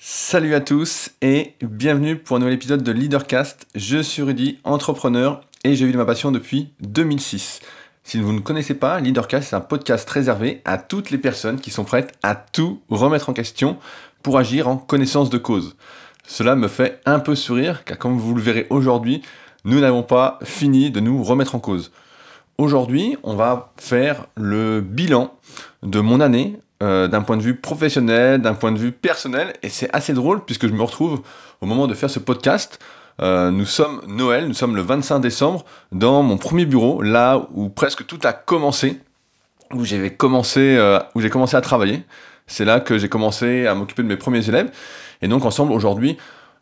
Salut à tous et bienvenue pour un nouvel épisode de Leadercast. Je suis Rudy, entrepreneur et j'ai vu ma passion depuis 2006. Si vous ne connaissez pas, Leadercast c'est un podcast réservé à toutes les personnes qui sont prêtes à tout remettre en question pour agir en connaissance de cause. Cela me fait un peu sourire car comme vous le verrez aujourd'hui, nous n'avons pas fini de nous remettre en cause. Aujourd'hui, on va faire le bilan de mon année euh, d'un point de vue professionnel, d'un point de vue personnel, et c'est assez drôle puisque je me retrouve au moment de faire ce podcast. Euh, nous sommes Noël, nous sommes le 25 décembre, dans mon premier bureau, là où presque tout a commencé, où j'ai commencé, euh, où j'ai commencé à travailler. C'est là que j'ai commencé à m'occuper de mes premiers élèves. Et donc ensemble, aujourd'hui,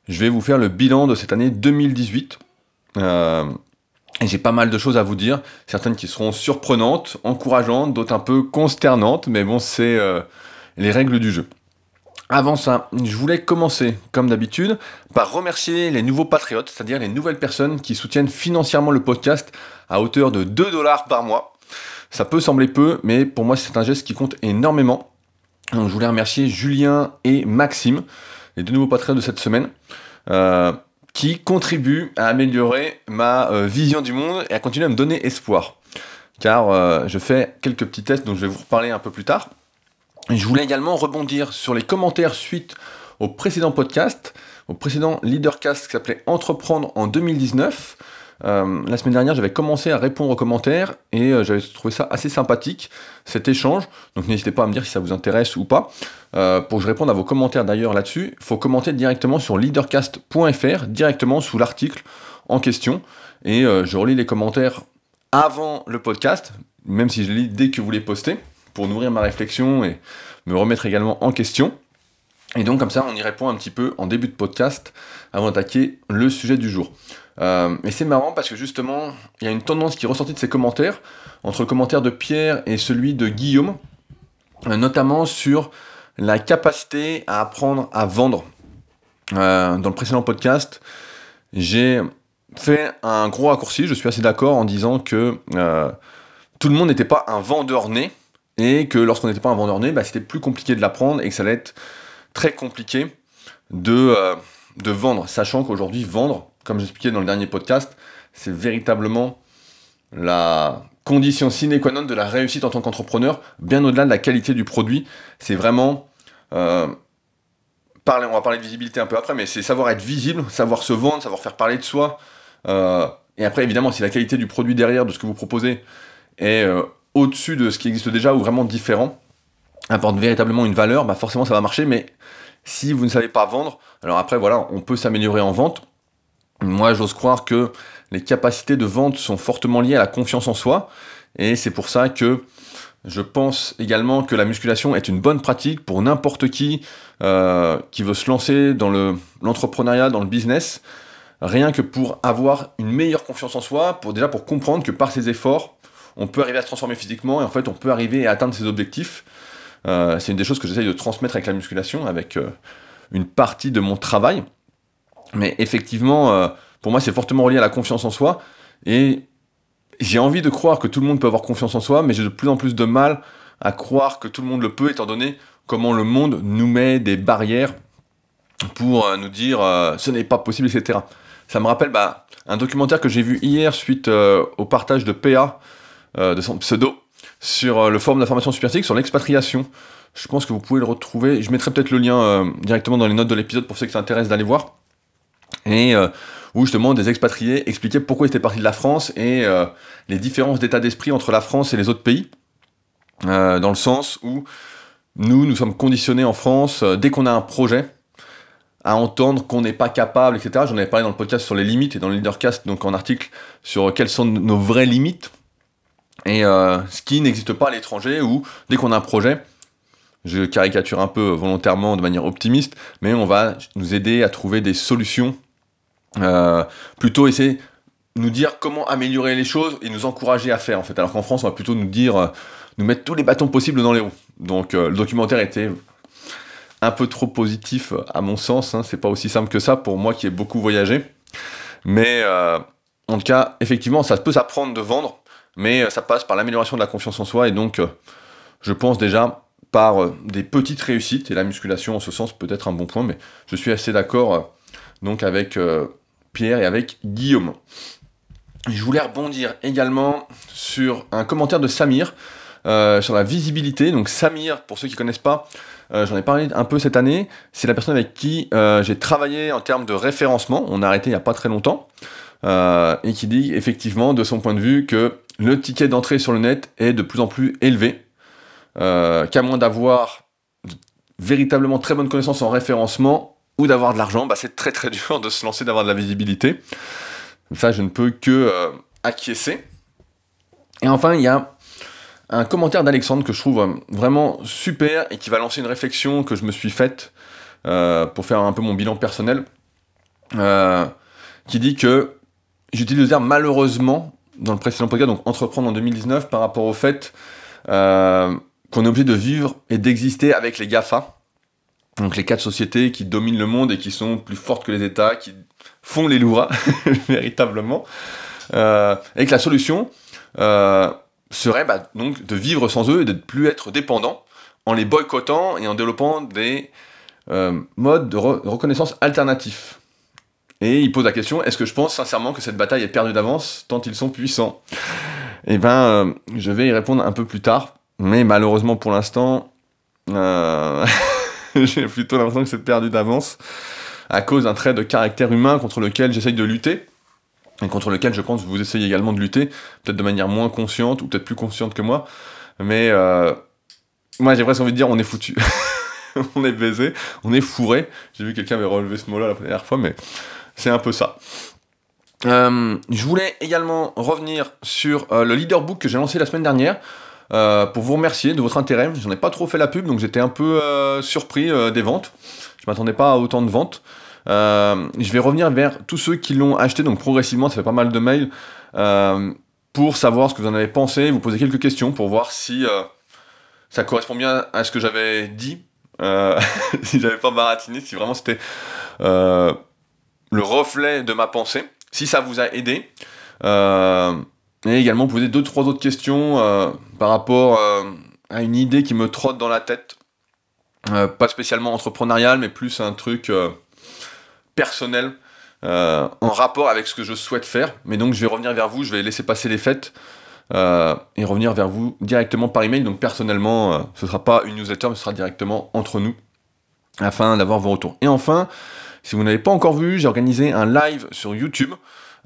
je vais vous faire le bilan de cette année 2018. Et j'ai pas mal de choses à vous dire, certaines qui seront surprenantes, encourageantes, d'autres un peu consternantes, mais bon, c'est euh, les règles du jeu. Avant ça, je voulais commencer, comme d'habitude, par remercier les nouveaux patriotes, c'est-à-dire les nouvelles personnes qui soutiennent financièrement le podcast à hauteur de 2 dollars par mois. Ça peut sembler peu, mais pour moi, c'est un geste qui compte énormément. Donc, je voulais remercier Julien et Maxime, les deux nouveaux patriotes de cette semaine. Euh, qui contribue à améliorer ma euh, vision du monde et à continuer à me donner espoir. Car euh, je fais quelques petits tests dont je vais vous reparler un peu plus tard. Je voulais également rebondir sur les commentaires suite au précédent podcast, au précédent leadercast qui s'appelait Entreprendre en 2019. Euh, la semaine dernière, j'avais commencé à répondre aux commentaires et euh, j'avais trouvé ça assez sympathique, cet échange. Donc n'hésitez pas à me dire si ça vous intéresse ou pas. Euh, pour que je réponde à vos commentaires d'ailleurs là-dessus, il faut commenter directement sur leadercast.fr, directement sous l'article en question. Et je relis les commentaires avant le podcast, même si je lis dès que vous les postez, pour nourrir ma réflexion et me remettre également en question. Et donc comme ça, on y répond un petit peu en début de podcast avant d'attaquer le sujet du jour. Euh, et c'est marrant parce que justement, il y a une tendance qui est ressortie de ces commentaires, entre le commentaire de Pierre et celui de Guillaume, euh, notamment sur la capacité à apprendre à vendre. Euh, dans le précédent podcast, j'ai fait un gros raccourci, je suis assez d'accord en disant que tout le monde n'était pas un vendeur né, et que lorsqu'on n'était pas un vendeur né, bah, c'était plus compliqué de l'apprendre et que ça allait être très compliqué de, de vendre, sachant qu'aujourd'hui, vendre, comme j'expliquais dans le dernier podcast, c'est véritablement la condition sine qua non de la réussite en tant qu'entrepreneur, bien au-delà de la qualité du produit. C'est vraiment... Euh, parler, on va parler de visibilité un peu après, mais c'est savoir être visible, savoir se vendre, savoir faire parler de soi. Euh, et après, évidemment, si la qualité du produit derrière, de ce que vous proposez, est euh, au-dessus de ce qui existe déjà ou vraiment différent, apporte véritablement une valeur, bah forcément ça va marcher, mais si vous ne savez pas vendre, alors après voilà, on peut s'améliorer en vente, moi, j'ose croire que les capacités de vente sont fortement liées à la confiance en soi, et c'est pour ça que je pense également que la musculation est une bonne pratique pour n'importe qui euh, qui veut se lancer dans l'entrepreneuriat, dans le business, rien que pour avoir une meilleure confiance en soi, pour déjà pour comprendre que par ses efforts, on peut arriver à se transformer physiquement et en fait on peut arriver à atteindre ses objectifs. Euh, c'est une des choses que j'essaye de transmettre avec la musculation, avec euh, une partie de mon travail. Mais effectivement, euh, pour moi, c'est fortement relié à la confiance en soi. Et j'ai envie de croire que tout le monde peut avoir confiance en soi, mais j'ai de plus en plus de mal à croire que tout le monde le peut, étant donné comment le monde nous met des barrières pour euh, nous dire euh, ce n'est pas possible, etc. Ça me rappelle bah, un documentaire que j'ai vu hier suite au partage de PA, de son pseudo, sur le forum d'information superphysique sur l'expatriation. Je pense que vous pouvez le retrouver. Je mettrai peut-être le lien directement dans les notes de l'épisode pour ceux qui s'intéressent d'aller voir et euh, où justement des expatriés expliquaient pourquoi ils étaient partis de la France et euh, les différences d'état d'esprit entre la France et les autres pays, euh, dans le sens où nous, nous sommes conditionnés en France, dès qu'on a un projet, à entendre qu'on n'est pas capable, etc. J'en avais parlé dans le podcast sur les limites et dans le leadercast, donc en article, sur quelles sont nos vraies limites, et ce qui n'existe pas à l'étranger, où dès qu'on a un projet, je caricature un peu volontairement de manière optimiste, mais on va nous aider à trouver des solutions euh, plutôt essayer nous dire comment améliorer les choses et nous encourager à faire en fait. Alors qu'en France, on va plutôt nous dire, euh, nous mettre tous les bâtons possibles dans les roues. Donc euh, le documentaire était un peu trop positif à mon sens. Hein. C'est pas aussi simple que ça pour moi qui ai beaucoup voyagé. Mais en tout cas, effectivement, ça peut s'apprendre de vendre, mais ça passe par l'amélioration de la confiance en soi et donc je pense déjà par des petites réussites, et la musculation en ce sens peut être un bon point, mais je suis assez d'accord donc avec Pierre et avec Guillaume. Je voulais rebondir également sur un commentaire de Samir sur la visibilité. Donc Samir, pour ceux qui ne connaissent pas, j'en ai parlé un peu cette année, c'est la personne avec qui j'ai travaillé en termes de référencement, on a arrêté il n'y a pas très longtemps, et qui dit effectivement de son point de vue que le ticket d'entrée sur le net est de plus en plus élevé, euh, qu'à moins d'avoir véritablement très bonne connaissance en référencement ou d'avoir de l'argent, bah, c'est très très dur de se lancer, d'avoir de la visibilité. Ça, je ne peux que euh, acquiescer. Et enfin, il y a un commentaire d'Alexandre que je trouve euh, vraiment super et qui va lancer une réflexion que je me suis faite pour faire un peu mon bilan personnel, qui dit que j'utilise le terme malheureusement dans le précédent podcast, donc entreprendre en 2019, par rapport au fait euh, qu'on est obligé de vivre et d'exister avec les GAFA, donc les quatre sociétés qui dominent le monde et qui sont plus fortes que les États, qui font les lois, véritablement, euh, et que la solution euh, serait bah, donc de vivre sans eux et de ne plus être dépendant en les boycottant et en développant des modes de reconnaissance alternatifs. Et il pose la question est-ce que je pense sincèrement que cette bataille est perdue d'avance, tant ils sont puissants? Eh ben, euh, je vais y répondre un peu plus tard, mais malheureusement pour l'instant, euh, j'ai plutôt l'impression que c'est perdu d'avance, à cause d'un trait de caractère humain contre lequel j'essaye de lutter, et contre lequel je pense que vous essayez également de lutter, peut-être de manière moins consciente, ou peut-être plus consciente que moi, mais euh, moi j'ai presque envie de dire on est foutu. on est baisé, on est fourré. J'ai vu quelqu'un avait relevé ce mot-là la première fois, mais c'est un peu ça. Euh, je voulais également revenir sur euh, le leaderbook que j'ai lancé la semaine dernière. Euh, pour vous remercier de votre intérêt. J'en ai pas trop fait la pub, donc j'étais un peu surpris des ventes. Je m'attendais pas à autant de ventes. je vais revenir vers tous ceux qui l'ont acheté, donc progressivement, ça fait pas mal de mails, pour savoir ce que vous en avez pensé, vous poser quelques questions pour voir si ça correspond bien à ce que j'avais dit, si j'avais pas baratiné, si vraiment c'était le reflet de ma pensée, si ça vous a aidé. Euh, et également poser deux, trois autres questions euh, par rapport euh, à une idée qui me trotte dans la tête. pas spécialement entrepreneurial, mais plus un truc personnel en rapport avec ce que je souhaite faire. Mais donc je vais revenir vers vous, je vais laisser passer les fêtes. et revenir vers vous directement par email. Donc personnellement, ce ne sera pas une newsletter, mais ce sera directement entre nous afin d'avoir vos retours. Et enfin, si vous n'avez pas encore vu, j'ai organisé un live sur YouTube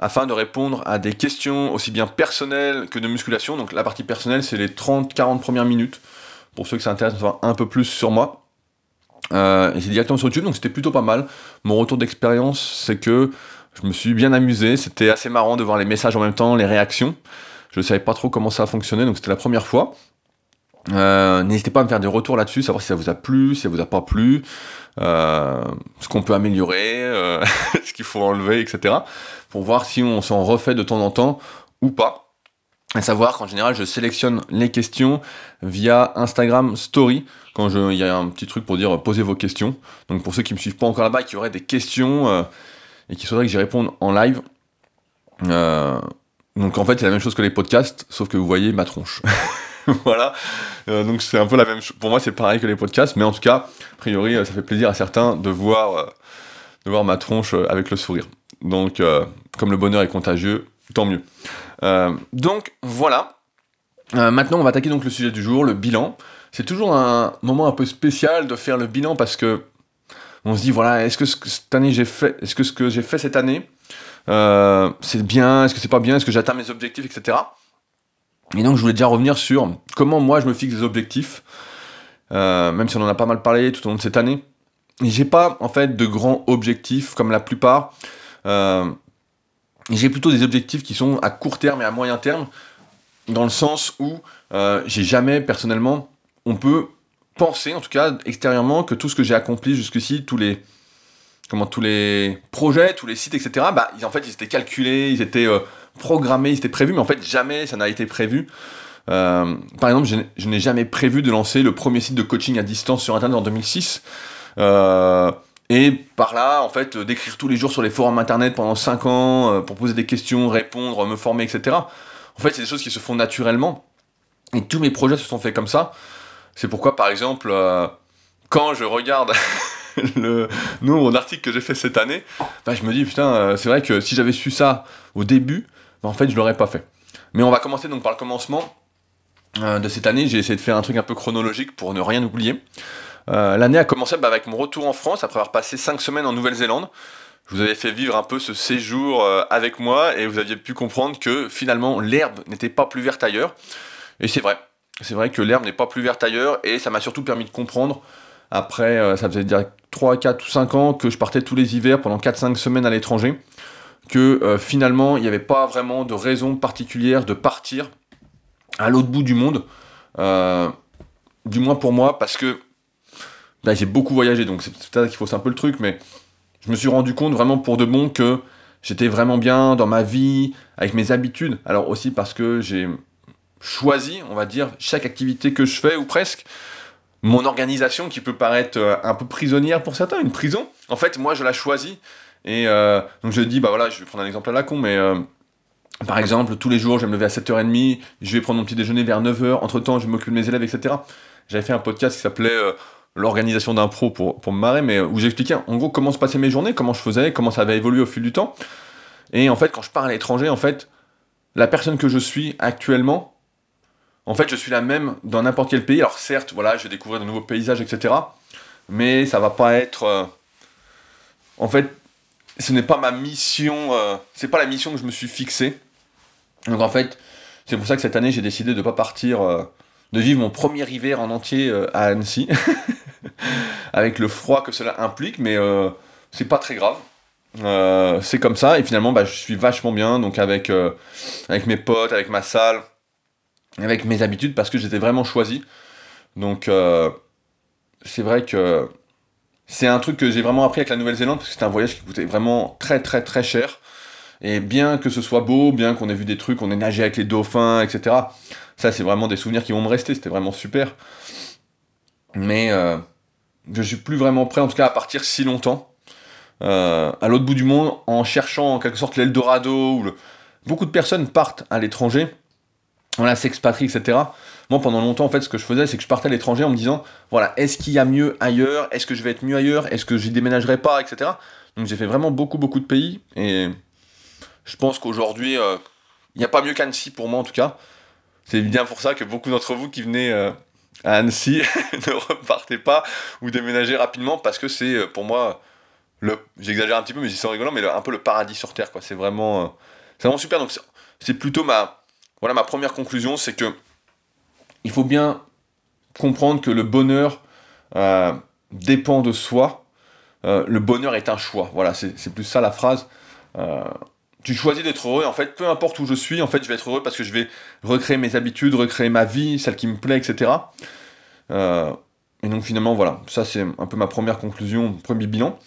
afin de répondre à des questions aussi bien personnelles que de musculation. Donc la partie personnelle, c'est les 30-40 premières minutes. Pour ceux qui s'intéressent de savoir un peu plus sur moi. Euh, et c'est directement sur YouTube, donc c'était plutôt pas mal. Mon retour d'expérience, c'est que je me suis bien amusé. C'était assez marrant de voir les messages en même temps, les réactions. Je ne savais pas trop comment ça fonctionnait, donc c'était la première fois. Euh, n'hésitez pas à me faire des retours là-dessus, savoir si ça vous a plu, si ça vous a pas plu, ce qu'on peut améliorer, euh, ce qu'il faut enlever, etc. Pour voir si on s'en refait de temps en temps ou pas. À savoir qu'en général, je sélectionne les questions via Instagram Story. Quand il y a un petit truc pour dire posez vos questions. Donc pour ceux qui me suivent pas encore là-bas, qui auraient des questions et qui souhaiteraient que j'y réponde en live. donc en fait, c'est la même chose que les podcasts, sauf que vous voyez ma tronche. voilà. Euh, donc c'est un peu la même chose. Pour moi, c'est pareil que les podcasts, mais en tout cas, a priori, euh, ça fait plaisir à certains de voir, euh, ma tronche avec le sourire. Donc, comme le bonheur est contagieux, tant mieux. donc voilà. maintenant, on va attaquer donc le sujet du jour, le bilan. C'est toujours un moment un peu spécial de faire le bilan parce que on se dit voilà, est-ce que cette année j'ai fait, est-ce que ce que j'ai fait cette année, c'est bien, est-ce que c'est pas bien, est-ce que j'atteins mes objectifs, etc. Et donc je voulais déjà revenir sur comment moi je me fixe des objectifs, euh, même si on en a pas mal parlé tout au long de cette année. J'ai pas en fait de grands objectifs comme la plupart. Euh, j'ai plutôt des objectifs qui sont à court terme et à moyen terme, dans le sens où euh, j'ai jamais personnellement, on peut penser en tout cas extérieurement que tout ce que j'ai accompli jusqu'ici, tous les comment tous les projets, tous les sites, etc. Bah, en fait, ils étaient calculés, ils étaient programmé, c'était prévu, mais en fait jamais ça n'a été prévu. Euh, par exemple, je, n'ai jamais prévu de lancer le premier site de coaching à distance sur Internet en 2006. Euh, et par là, en fait, d'écrire tous les jours sur les forums Internet pendant 5 ans, euh, pour poser des questions, répondre, me former, etc. En fait, c'est des choses qui se font naturellement. Et tous mes projets se sont faits comme ça. C'est pourquoi, par exemple, euh, quand je regarde le nombre d'articles que j'ai fait cette année, bah, je me dis, putain, euh, c'est vrai que si j'avais su ça au début, bah, en fait, je l'aurais pas fait. Mais on va commencer donc par le commencement euh, de cette année. J'ai essayé de faire un truc un peu chronologique pour ne rien oublier. L'année a commencé bah, avec mon retour en France après avoir passé 5 semaines en Nouvelle-Zélande. Je vous avais fait vivre un peu ce séjour avec moi et vous aviez pu comprendre que finalement l'herbe n'était pas plus verte ailleurs. Et c'est vrai, c'est vrai que l'herbe n'est pas plus verte ailleurs et ça m'a surtout permis de comprendre. Après, euh, ça faisait dire 3, 4 ou 5 ans que je partais tous les hivers pendant 4-5 semaines à l'étranger. Que euh, finalement, il n'y avait pas vraiment de raison particulière de partir à l'autre bout du monde. Euh, du moins pour moi, parce que j'ai beaucoup voyagé, donc c'est peut-être qu'il faut un peu le truc, mais je me suis rendu compte vraiment pour de bon que j'étais vraiment bien dans ma vie, avec mes habitudes. Alors aussi parce que j'ai choisi, on va dire, chaque activité que je fais, ou presque, mon organisation qui peut paraître euh, un peu prisonnière pour certains, une prison. En fait, moi, je la choisis. Et euh, donc, je dis, bah voilà, je vais prendre un exemple à la con, mais euh, par exemple, tous les jours, je vais me lever à 7h30, je vais prendre mon petit déjeuner vers 9h, entre-temps, je m'occupe de mes élèves, etc. J'avais fait un podcast qui s'appelait L'organisation d'un pro pour, pour me marrer, mais où j'expliquais en gros comment se passaient mes journées, comment je faisais, comment ça avait évolué au fil du temps. Et en fait, quand je pars à l'étranger, en fait, la personne que je suis actuellement, en fait, je suis la même dans n'importe quel pays. Alors certes, voilà, je vais découvrir de nouveaux paysages, etc. Mais ça va pas être... Euh, en fait, ce n'est pas ma mission... Euh, c'est pas la mission que je me suis fixée. Donc en fait, c'est pour ça que cette année, j'ai décidé de ne pas partir... Euh, de vivre mon premier hiver en entier à Annecy. avec le froid que cela implique, mais c'est pas très grave. c'est comme ça, et finalement, bah, je suis vachement bien, donc avec, avec mes potes, avec ma salle, avec mes habitudes parce que j'étais vraiment choisi. Donc euh, c'est vrai que c'est un truc que j'ai vraiment appris avec la Nouvelle-Zélande parce que c'était un voyage qui coûtait vraiment très très très cher. Et bien que ce soit beau, bien qu'on ait vu des trucs, on ait nagé avec les dauphins, etc. Ça, c'est vraiment des souvenirs qui vont me rester. C'était vraiment super. Mais euh, je suis plus vraiment prêt, en tout cas, à partir si longtemps euh, à l'autre bout du monde en cherchant en quelque sorte l'Eldorado. Ou Beaucoup de personnes partent à l'étranger voilà, s'expatrie, etc. Moi, pendant longtemps, en fait, ce que je faisais, c'est que je partais à l'étranger en me disant, voilà, est-ce qu'il y a mieux ailleurs? Est-ce que je vais être mieux ailleurs? Est-ce que j'y déménagerai pas, etc. Donc j'ai fait vraiment beaucoup, beaucoup de pays, et je pense qu'aujourd'hui, euh, il n'y a pas mieux qu'Annecy pour moi, en tout cas. C'est bien pour ça que beaucoup d'entre vous qui venez euh, à Annecy ne repartez pas ou déménagez rapidement, parce que c'est, euh, pour moi, le, j'exagère un petit peu, mais c'est rigolant, mais un peu le paradis sur Terre, quoi. C'est vraiment, c'est vraiment super. Donc c'est plutôt ma voilà ma première conclusion, c'est que il faut bien comprendre que le bonheur euh, dépend de soi. Euh, le bonheur est un choix. Voilà, c'est plus ça la phrase. Euh, tu choisis d'être heureux, en fait, peu importe où je suis, en fait, je vais être heureux parce que je vais recréer mes habitudes, recréer ma vie, celle qui me plaît, etc. et donc finalement, voilà, ça c'est un peu ma première conclusion, premier bilan.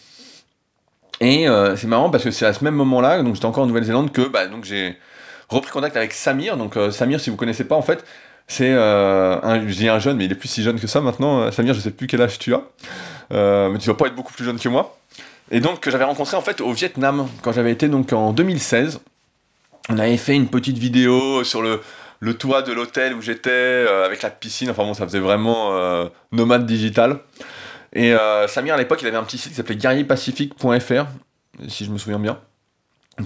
Et c'est marrant parce que c'est à ce même moment-là, donc j'étais encore en Nouvelle-Zélande, que bah, j'ai repris contact avec Samir. Donc euh, Samir, si vous connaissez pas, en fait, c'est euh, un jeune, mais il est plus si jeune que ça maintenant. Euh, Samir, je sais plus quel âge tu as, mais tu vas pas être beaucoup plus jeune que moi. Et donc que j'avais rencontré en fait au Vietnam quand j'avais été donc en 2016. On avait fait une petite vidéo sur le, le toit de l'hôtel où j'étais avec la piscine. Enfin bon, ça faisait vraiment nomade digital. Et Samir à l'époque, il avait un petit site qui s'appelait guerrierpacifique.fr, si je me souviens bien,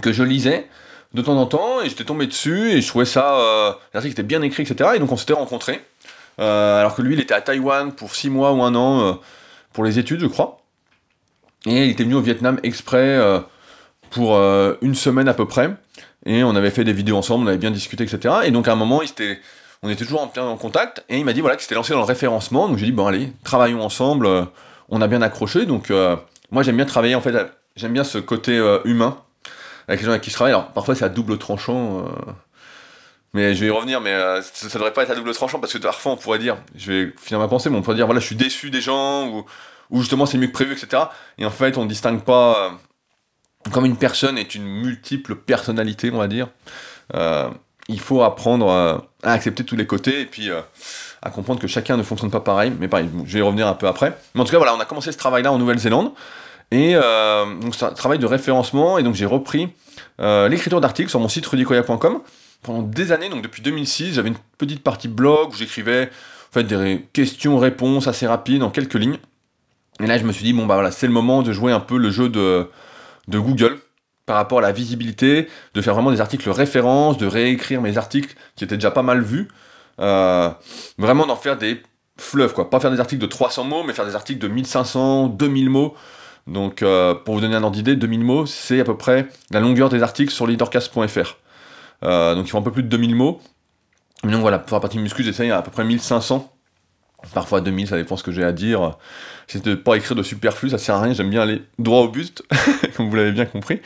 que je lisais de temps en temps et j'étais tombé dessus et je trouvais ça euh, l'article était bien écrit etc et donc on s'était rencontrés. Euh, alors que lui il était à Taïwan pour 6 mois ou un an euh, pour les études je crois. Et il était venu au Vietnam exprès euh, pour une semaine à peu près. Et on avait fait des vidéos ensemble on avait bien discuté etc et donc à un moment il était on était toujours en, en contact et il m'a dit voilà qu'il s'était lancé dans le référencement. Donc j'ai dit bon allez travaillons ensemble on a bien accroché. Donc moi j'aime bien travailler en fait j'aime bien ce côté humain avec les gens avec qui je travaille. Alors parfois c'est à double tranchant. Euh, mais je vais y revenir, mais euh, ça, devrait pas être à double tranchant parce que parfois on pourrait dire, je vais finir ma pensée, mais on pourrait dire voilà, je suis déçu des gens ou, justement c'est mieux que prévu, etc. Et en fait, on distingue pas euh, comme une personne est une multiple personnalité, on va dire. il faut apprendre à accepter tous les côtés et puis à comprendre que chacun ne fonctionne pas pareil. Mais pareil, je vais y revenir un peu après. Mais en tout cas, voilà, on a commencé ce travail-là en Nouvelle-Zélande. Et euh, donc c'est un travail de référencement, et donc j'ai repris euh, l'écriture d'articles sur mon site rudicoya.com pendant des années, donc depuis 2006, j'avais une petite partie blog où j'écrivais en fait, des questions-réponses assez rapides en quelques lignes. Et là, je me suis dit, bon, bah voilà, c'est le moment de jouer un peu le jeu de, de Google par rapport à la visibilité, de faire vraiment des articles références, de réécrire mes articles qui étaient déjà pas mal vus. Euh, vraiment d'en faire des fleuves, quoi. Pas faire des articles de 300 mots, mais faire des articles de 1500, 2000 mots. Donc, euh, pour vous donner un ordre d'idée, 2000 mots, c'est à peu près la longueur des articles sur leadercast.fr. Euh, donc, ils font un peu plus de 2000 mots. donc, voilà, pour la partie muscu, j'essaye à peu près 1500. Parfois 2000, ça dépend ce que j'ai à dire. C'est de pas écrire de superflu, ça sert à rien, j'aime bien aller droit au buste, comme vous l'avez bien compris.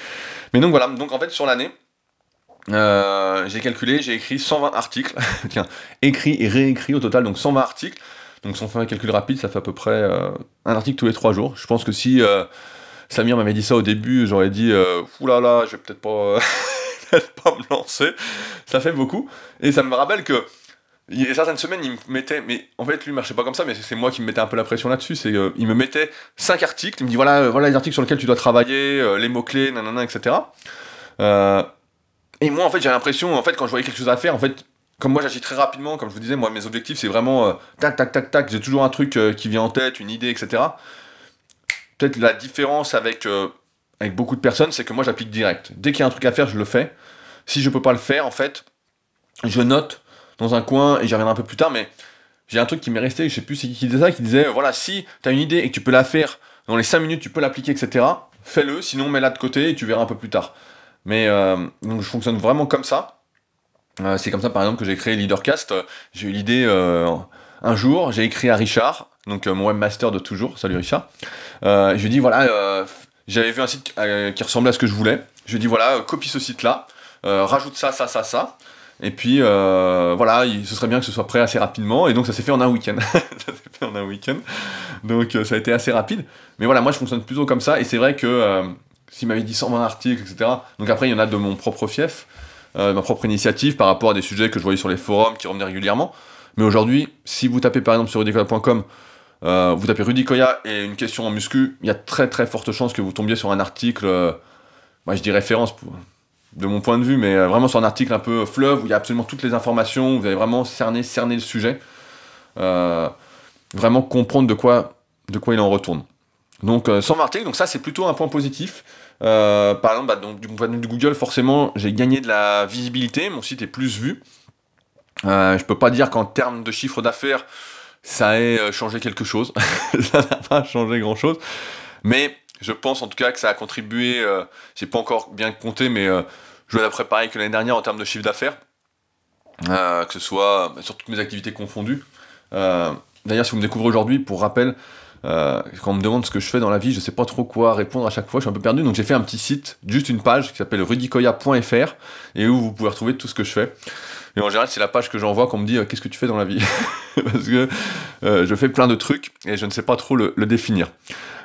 Mais donc voilà, donc en fait sur l'année, euh, j'ai calculé, j'ai écrit 120 articles, tiens, écrit et réécrit au total, donc 120 articles. Donc si on fait un calcul rapide, ça fait à peu près euh, un article tous les 3 jours. Je pense que si euh, Samir m'avait dit ça au début, j'aurais dit oulala, là je vais peut-être pas, me lancer. Ça fait beaucoup. Et ça me rappelle que certaines semaines, il me mettait, mais en fait, lui, il marchait pas comme ça, mais c'est moi qui me mettais un peu la pression là-dessus. C'est, il me mettait 5 articles, il me dit voilà, voilà les articles sur lesquels tu dois travailler, les mots-clés, nanana, etc. Et moi, en fait, j'ai l'impression, en fait, quand je voyais quelque chose à faire, en fait, comme moi j'agis très rapidement, comme je vous disais, moi mes objectifs c'est vraiment euh, tac tac tac tac, j'ai toujours un truc euh, qui vient en tête, une idée, etc. Peut-être la différence avec, euh, avec beaucoup de personnes, c'est que moi j'applique direct. Dès qu'il y a un truc à faire, je le fais. Si je peux pas le faire, en fait, je note dans un coin et j'y reviendrai un peu plus tard, mais j'ai un truc qui m'est resté, je sais plus qui disait ça, qui disait voilà, si tu as une idée et que tu peux la faire dans les 5 minutes, tu peux l'appliquer, etc., fais-le, sinon mets-la de côté et tu verras un peu plus tard. Mais donc je fonctionne vraiment comme ça. Euh, c'est comme ça par exemple que j'ai créé Leadercast. J'ai eu l'idée euh, un jour, j'ai écrit à Richard, donc mon webmaster de toujours, salut Richard. je lui ai dit voilà, j'avais vu un site qui ressemblait à ce que je voulais. Je lui ai dit voilà, copie ce site-là, rajoute ça, ça, ça, ça. Et puis voilà, ce serait bien que ce soit prêt assez rapidement. Et donc ça s'est fait en un week-end. ça s'est fait en un week-end. Donc ça a été assez rapide. Mais voilà, moi je fonctionne plutôt comme ça. Et c'est vrai que s'il m'avait dit 120 articles, etc. Donc après, il y en a de mon propre fief, euh, ma propre initiative par rapport à des sujets que je voyais sur les forums qui revenaient régulièrement. Mais aujourd'hui, si vous tapez par exemple sur rudicoya.com, euh, vous tapez Rudy Koya et une question en muscu, il y a très très forte chance que vous tombiez sur un article, euh, moi je dis référence de mon point de vue, mais vraiment sur un article un peu fleuve où il y a absolument toutes les informations, vous allez vraiment cerner, cerner le sujet, vraiment comprendre de quoi, de quoi il en retourne. Donc sans articles, donc ça c'est plutôt un point positif. Euh, par exemple, bah, donc, du point de vue de Google, forcément, j'ai gagné de la visibilité, mon site est plus vu. Euh, je peux pas dire qu'en termes de chiffre d'affaires, ça ait euh, changé quelque chose. ça n'a pas changé grand chose. Mais je pense en tout cas que ça a contribué, euh, j'ai pas encore bien compté, mais je vais la pareil que l'année dernière en termes de chiffre d'affaires. que ce soit sur toutes mes activités confondues. D'ailleurs, si vous me découvrez aujourd'hui, pour rappel, euh, quand on me demande ce que je fais dans la vie, je sais pas trop quoi répondre à chaque fois, je suis un peu perdu. Donc j'ai fait un petit site, juste une page qui s'appelle rudicoya.fr et où vous pouvez retrouver tout ce que je fais. Et en général, c'est la page que j'envoie quand on me dit euh, qu'est-ce que tu fais dans la vie? Parce que euh, je fais plein de trucs et je ne sais pas trop le, définir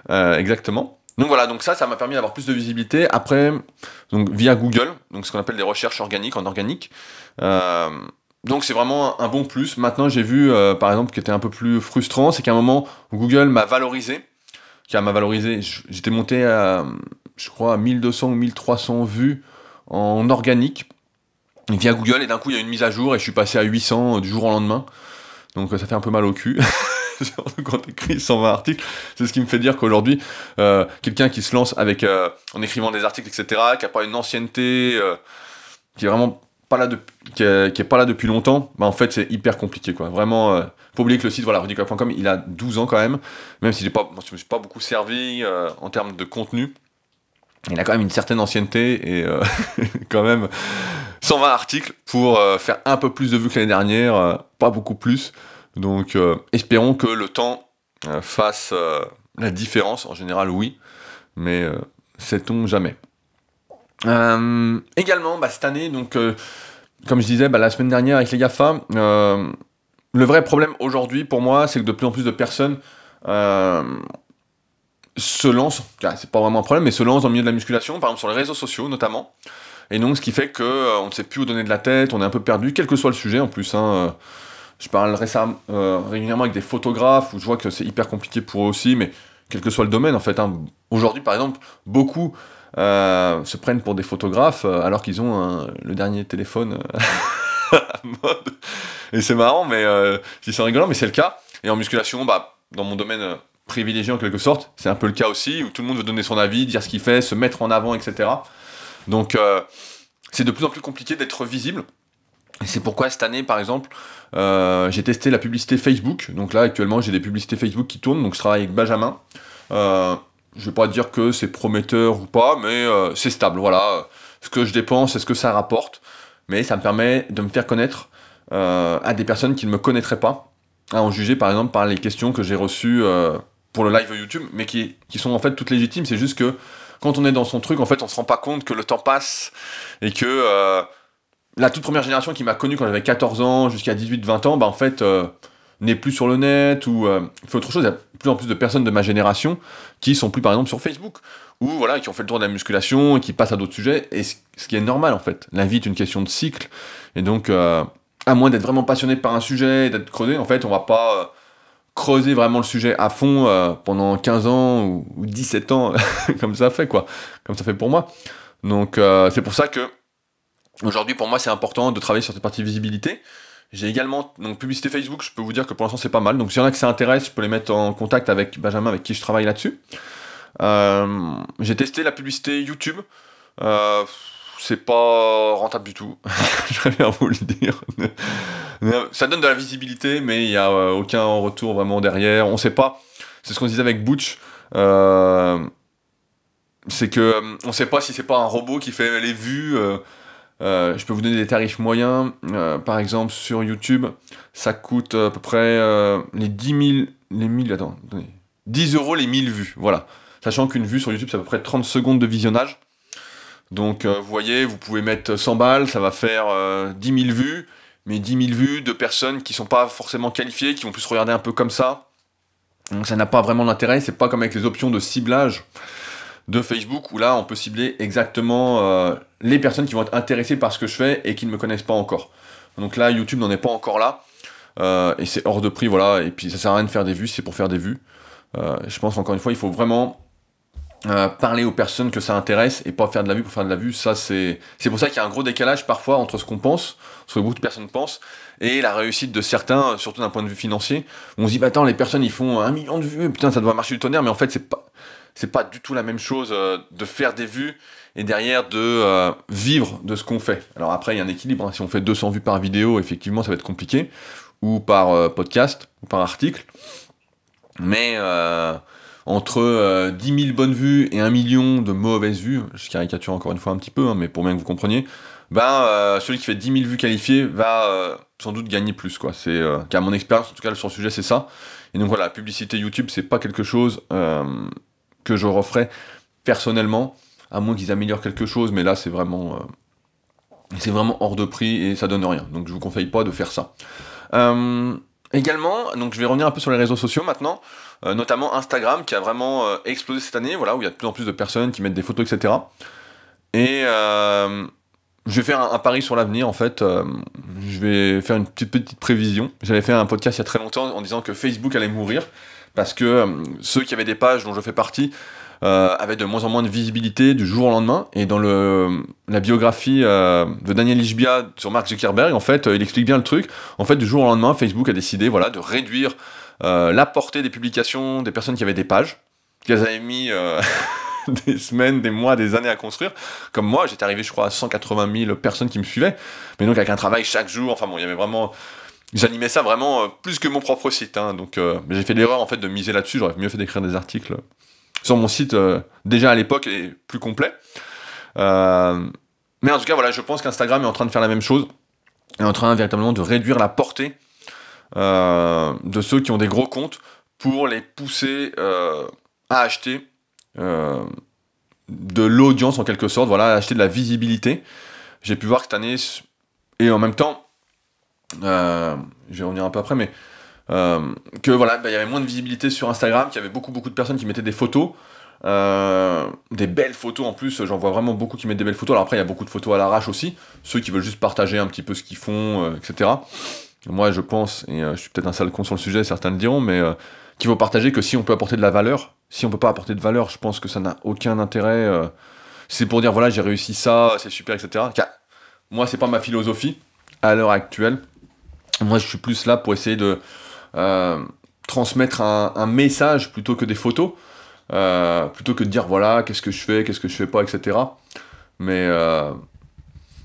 exactement. Donc voilà, donc ça, ça m'a permis d'avoir plus de visibilité. Après, donc via Google, donc ce qu'on appelle des recherches organiques en organique. Donc c'est vraiment un bon plus. Maintenant j'ai vu euh, par exemple qui était un peu plus frustrant, c'est qu'à un moment Google m'a valorisé, m'a valorisé, j'étais monté à je crois à 1200 ou 1300 vues en organique via Google et d'un coup il y a une mise à jour et je suis passé à 800 du jour au lendemain. Donc ça fait un peu mal au cul. quand tu écris 120 articles, c'est ce qui me fait dire qu'aujourd'hui, euh, quelqu'un qui se lance avec euh, en écrivant des articles, etc., qui n'a pas une ancienneté, qui est vraiment pas là qui, est, pas là depuis longtemps, bah en fait c'est hyper compliqué quoi. Vraiment, euh, faut oublier que le site voilà il a 12 ans quand même, même si pas, je me suis pas beaucoup servi euh, en termes de contenu. Il a quand même une certaine ancienneté et euh, quand même 120 articles pour faire un peu plus de vues que l'année dernière, pas beaucoup plus. Donc espérons que le temps fasse la différence. En général oui, mais sait-on jamais. Euh, également, bah, cette année, donc, euh, comme je disais bah, la semaine dernière avec les GAFA, euh, le vrai problème aujourd'hui pour moi, c'est que de plus en plus de personnes se lancent, c'est pas vraiment un problème, mais se lancent dans le milieu de la musculation, par exemple sur les réseaux sociaux notamment. Et donc, ce qui fait qu'on on ne sait plus où donner de la tête, on est un peu perdu, quel que soit le sujet en plus. Hein, je parle récemment, régulièrement avec des photographes où je vois que c'est hyper compliqué pour eux aussi, mais quel que soit le domaine en fait. Hein. Aujourd'hui, par exemple, beaucoup se prennent pour des photographes alors qu'ils ont le dernier téléphone à mode. Et c'est marrant, mais c'est rigolant, mais c'est le cas. Et en musculation, bah, dans mon domaine privilégié en quelque sorte, c'est un peu le cas aussi, où tout le monde veut donner son avis, dire ce qu'il fait, se mettre en avant, etc. Donc c'est de plus en plus compliqué d'être visible. Et c'est pourquoi cette année, par exemple, euh, j'ai testé la publicité Facebook. Donc là, actuellement, j'ai des publicités Facebook qui tournent. Donc je travaille avec Benjamin. Euh, je vais pas dire que c'est prometteur ou pas, mais euh, c'est stable. Voilà. Ce que je dépense, est-ce que ça rapporte Mais ça me permet de me faire connaître à des personnes qui ne me connaîtraient pas. À en juger, par exemple, par les questions que j'ai reçues pour le live YouTube, mais qui, qui sont en fait toutes légitimes. C'est juste que quand on est dans son truc, en fait, on se rend pas compte que le temps passe et que la toute première génération qui m'a connu quand j'avais 14 ans jusqu'à 18-20 ans, bah en fait, euh, n'est plus sur le net ou euh, fait autre chose. Plus en plus de personnes de ma génération qui sont plus par exemple sur Facebook ou voilà, qui ont fait le tour de la musculation et qui passent à d'autres sujets. Et ce qui est normal en fait. La vie est une question de cycle. Et donc, euh, à moins d'être vraiment passionné par un sujet et d'être creusé, en fait, on va pas creuser vraiment le sujet à fond pendant 15 ans ou, ou 17 ans, comme ça fait quoi. Comme ça fait pour moi. Donc, c'est pour ça que Aujourd'hui, pour moi, c'est important de travailler sur cette partie visibilité. J'ai également, donc publicité Facebook, je peux vous dire que pour l'instant c'est pas mal. Donc s'il y en a qui ça intéresse, je peux les mettre en contact avec Benjamin, avec qui je travaille là-dessus. Euh, j'ai testé la publicité YouTube. Euh, c'est pas rentable du tout. je bien vous le dire. ça donne de la visibilité, mais il n'y a euh, aucun retour vraiment derrière. On sait pas. C'est ce qu'on disait avec Butch. c'est que on sait pas si c'est pas un robot qui fait les vues. Euh, je peux vous donner des tarifs moyens. Euh, par exemple, sur YouTube, ça coûte à peu près euh, les 10 000. Les 1000, attends, 10 euros les 1000 vues. Voilà. Sachant qu'une vue sur YouTube, c'est à peu près 30 secondes de visionnage. Donc, vous voyez, vous pouvez mettre 100 balles, ça va faire 10 000 vues. Mais 10 000 vues de personnes qui sont pas forcément qualifiées, qui vont plus regarder un peu comme ça. Donc, ça n'a pas vraiment d'intérêt. C'est pas comme avec les options de ciblage de Facebook où là on peut cibler exactement euh, les personnes qui vont être intéressées par ce que je fais et qui ne me connaissent pas encore. Donc là YouTube n'en est pas encore là euh, et c'est hors de prix voilà et puis ça sert à rien de faire des vues c'est pour faire des vues. Euh, je pense encore une fois il faut vraiment parler aux personnes que ça intéresse et pas faire de la vue pour faire de la vue. Ça c'est c'est pour ça qu'il y a un gros décalage parfois entre ce qu'on pense, ce que beaucoup de personnes pensent et la réussite de certains, surtout d'un point de vue financier. On se dit bah attends les personnes ils font un million de vues, putain ça doit marcher du tonnerre mais en fait c'est pas c'est pas du tout la même chose euh, de faire des vues et derrière de euh, vivre de ce qu'on fait. Alors après, il y a un équilibre. Hein. Si on fait 200 vues par vidéo, effectivement, ça va être compliqué, ou par euh, podcast, ou par article. Mais entre 10 000 bonnes vues et 1 million de mauvaises vues, je caricature encore une fois un petit peu, hein, mais pour bien que vous compreniez, ben, celui qui fait 10 000 vues qualifiées va sans doute gagner plus. Quoi. C'est, qu'à mon expérience, en tout cas sur le sujet, c'est ça. Et donc voilà, la publicité YouTube, c'est pas quelque chose que je referais personnellement, à moins qu'ils améliorent quelque chose, mais là c'est vraiment, euh, vraiment hors de prix et ça donne rien. Donc je vous conseille pas de faire ça. Euh, également, donc je vais revenir un peu sur les réseaux sociaux maintenant, euh, notamment Instagram qui a vraiment explosé cette année, voilà, où il y a de plus en plus de personnes qui mettent des photos, etc. Et je vais faire un, pari sur l'avenir en fait. je vais faire une petite petite prévision. J'avais fait un podcast il y a très longtemps en disant que Facebook allait mourir parce que euh, ceux qui avaient des pages dont je fais partie euh, avaient de moins en moins de visibilité du jour au lendemain. Et dans le, la biographie euh, de Daniel Ishbia sur Mark Zuckerberg, en fait, il explique bien le truc. En fait, du jour au lendemain, Facebook a décidé voilà, de réduire la portée des publications des personnes qui avaient des pages, qu'elles avaient mis des semaines, des mois, des années à construire. Comme moi, j'étais arrivé, je crois, à 180 000 personnes qui me suivaient. Mais donc, avec un travail chaque jour, enfin bon, il y avait vraiment j'animais ça vraiment euh, plus que mon propre site. Hein, donc euh, j'ai fait l'erreur en fait de miser là-dessus. J'aurais mieux fait d'écrire des articles sur mon site euh, déjà à l'époque et plus complet. mais en tout cas, voilà, je pense qu'Instagram est en train de faire la même chose. Est en train véritablement de réduire la portée de ceux qui ont des gros comptes pour les pousser à acheter de l'audience en quelque sorte, voilà, acheter de la visibilité. J'ai pu voir que cette année, et en même temps, euh, je vais revenir un peu après, mais euh, que voilà, bah, il y avait moins de visibilité sur Instagram, qu'il y avait beaucoup beaucoup de personnes qui mettaient des photos, euh, des belles photos en plus. J'en vois vraiment beaucoup qui mettent des belles photos. Alors après, il y a beaucoup de photos à l'arrache aussi, ceux qui veulent juste partager un petit peu ce qu'ils font, etc. Moi, je pense, et je suis peut-être un sale con sur le sujet, certains le diront, mais qu'il faut partager que si on peut apporter de la valeur. Si on peut pas apporter de valeur, je pense que ça n'a aucun intérêt c'est pour dire voilà, j'ai réussi ça, c'est super, etc. Moi, c'est pas ma philosophie à l'heure actuelle. Moi, je suis plus là pour essayer de euh, transmettre un, message plutôt que des photos, euh, plutôt que de dire voilà, qu'est-ce que je fais, qu'est-ce que je fais pas, etc. Mais, euh,